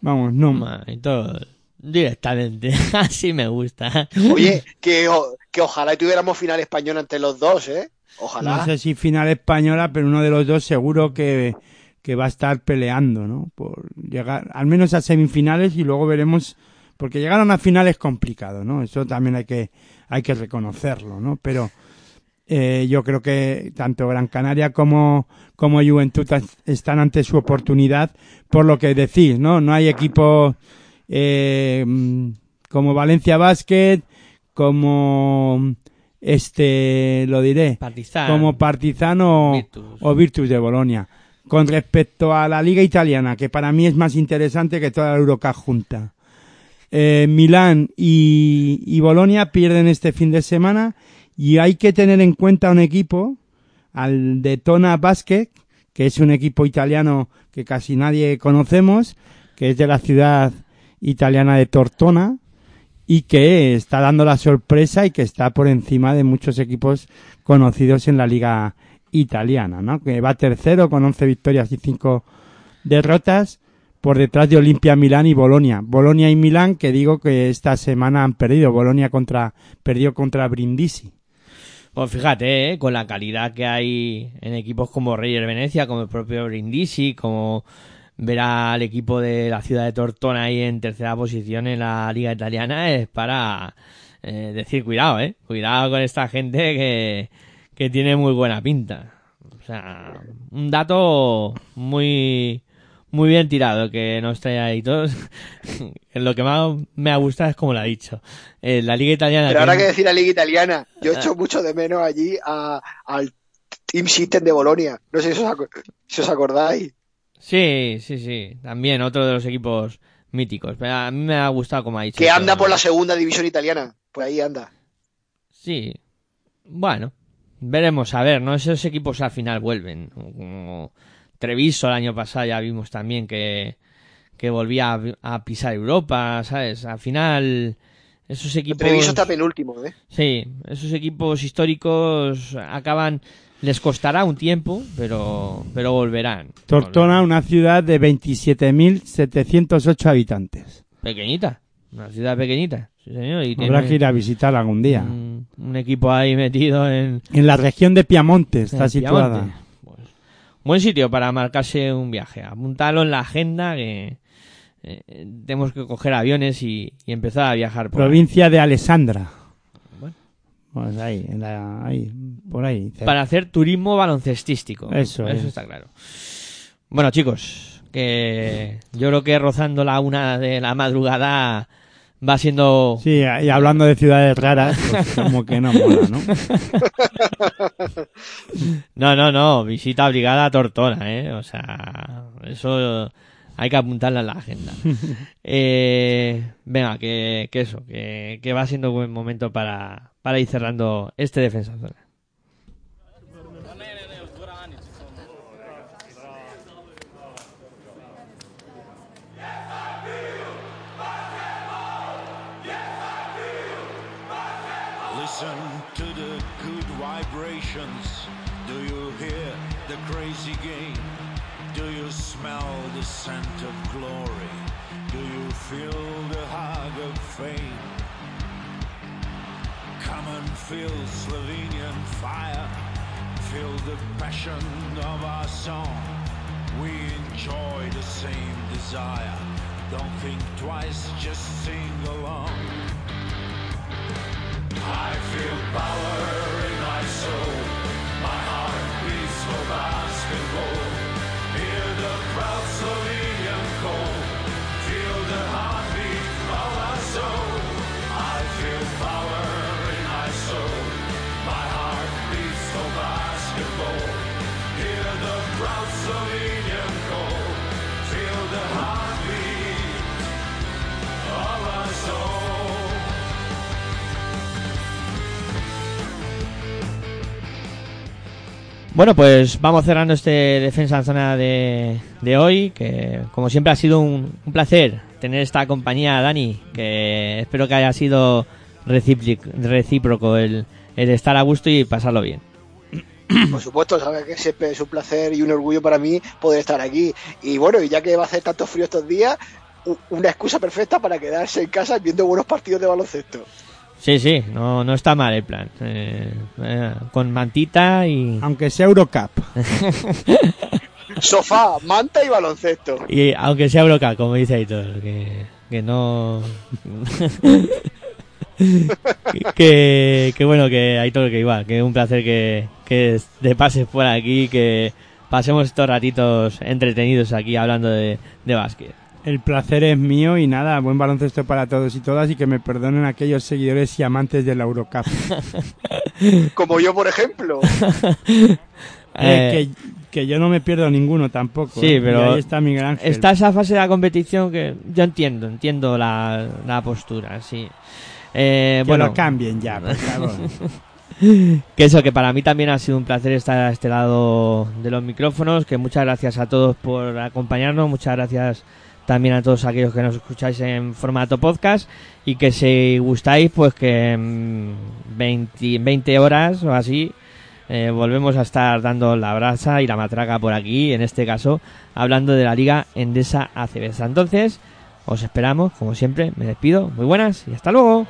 vamos no Aitor, directamente. Así me gusta. Oye, que, o- que ojalá tuviéramos final español entre los dos, ¿eh? Ojalá. no sé si final española pero uno de los dos seguro que que va a estar peleando no por llegar al menos a semifinales y luego veremos porque llegar a una final es complicado no eso también hay que hay que reconocerlo no pero Eh, yo creo que tanto Gran Canaria como, como Juventud están ante su oportunidad, por lo que decís, ¿no? No hay equipos eh, como Valencia Basket, como este, lo diré, Partizan. como Partizano Virtus. o Virtus de Bolonia. Con respecto a la liga italiana, que para mí es más interesante que toda la Eurocup junta. Eh, Milán y, y Bolonia pierden este fin de semana y hay que tener en cuenta un equipo, al Daytona Basket, que es un equipo italiano que casi nadie conocemos, que es de la ciudad italiana de Tortona y que está dando la sorpresa y que está por encima de muchos equipos conocidos en la liga italiana, ¿no? Que va tercero con 11 victorias y 5 derrotas por detrás de Olimpia, Milán y Bolonia. Bolonia y Milán que digo que esta semana han perdido. Bolonia contra perdió contra Brindisi. Pues fíjate, ¿eh? con la calidad que hay en equipos como Reyer Venecia, como el propio Brindisi, como ver al equipo de la ciudad de Tortona ahí en tercera posición en la liga italiana es para eh, decir cuidado, eh. Cuidado con esta gente que, que tiene muy buena pinta. O sea, un dato muy muy bien tirado que nos trae ahí todos. Lo que más me ha gustado es como lo ha dicho. Eh, la liga italiana. Pero ahora es- que decir la liga italiana, yo echo mucho de menos allí a- al Team System de Bolonia. No sé si os, aco- si os acordáis. Sí, sí, sí. También otro de los equipos míticos. Pero a mí me ha gustado como ha dicho. Que anda por la segunda división italiana. Pues ahí anda. Sí. Bueno, veremos, a ver, ¿no? Esos equipos al final vuelven. Como Treviso el año pasado ya vimos también que, que volvía a, a pisar Europa, ¿sabes? Al final, esos equipos... Treviso está penúltimo, ¿eh? Sí, esos equipos históricos acaban... Les costará un tiempo, pero, pero volverán. Tortona, una ciudad de 27.708 habitantes. Pequeñita, una ciudad pequeñita, sí señor. Y Habrá tiene que ir a visitarla algún día. un, un equipo ahí metido en, En la región de Piamonte está en situada. Piamonte. Buen sitio para marcarse un viaje. Apuntarlo en la agenda que eh, tenemos que coger aviones y, y empezar a viajar por ahí. Provincia de Alessandra. Bueno. Pues ahí, en la- ahí, por ahí. para hacer turismo baloncestístico. Eso es. está claro. Bueno, chicos, que yo creo que rozando la una de la madrugada va siendo Sí, y hablando de ciudades raras, pues como que no mola, ¿no? No, no, no, visita obligada a Tortona, ¿eh? O sea, eso hay que apuntarla en la agenda. eh, venga, que, que eso, que, que va siendo buen momento para, para ir cerrando este defensa zona. Vibrations. Do you hear the crazy game? Do you smell the scent of glory? Do you feel the hug of fame? Come and feel Slovenian fire. Feel the passion of our song. We enjoy the same desire. Don't think twice, just sing along. I feel power soul. My heart beats for basketball. Bueno, pues vamos cerrando este defensa en zona de, de hoy, que como siempre ha sido un, un placer tener esta compañía, Dani, que espero que haya sido recíproco el, el estar a gusto y pasarlo bien. Por supuesto, sabes que siempre es un placer y un orgullo para mí poder estar aquí. Y bueno, y ya que va a hacer tanto frío estos días, una excusa perfecta para quedarse en casa viendo buenos partidos de baloncesto. Sí, sí, no, no está mal el plan. Eh, eh, con mantita y, Aunque sea Eurocup. Sofá, manta y baloncesto. y aunque sea broca, como dice Aitor, que, que no... que, que bueno, que Aitor, que igual, que un placer que, que te pases por aquí, que pasemos estos ratitos entretenidos aquí hablando de, de básquet. El placer es mío y nada, buen baloncesto para todos y todas y que me perdonen aquellos seguidores y amantes de la Eurocup. Como yo, por ejemplo. Eh, Eh, que, que yo no me pierdo ninguno tampoco. Sí, ¿eh? pero ahí está Miguel Ángel. Está esa fase de la competición que yo entiendo, entiendo la, la postura, sí. Eh, que bueno, lo cambien ya, por favor. que eso, que para mí también ha sido un placer estar a este lado de los micrófonos, que muchas gracias a todos por acompañarnos, muchas gracias también a todos aquellos que nos escucháis en formato podcast y que si gustáis, pues que en 20, 20 horas o así eh, volvemos a estar dando la brasa y la matraca por aquí, en este caso hablando de la Liga Endesa ACB. Entonces, os esperamos, como siempre, me despido, muy buenas y hasta luego.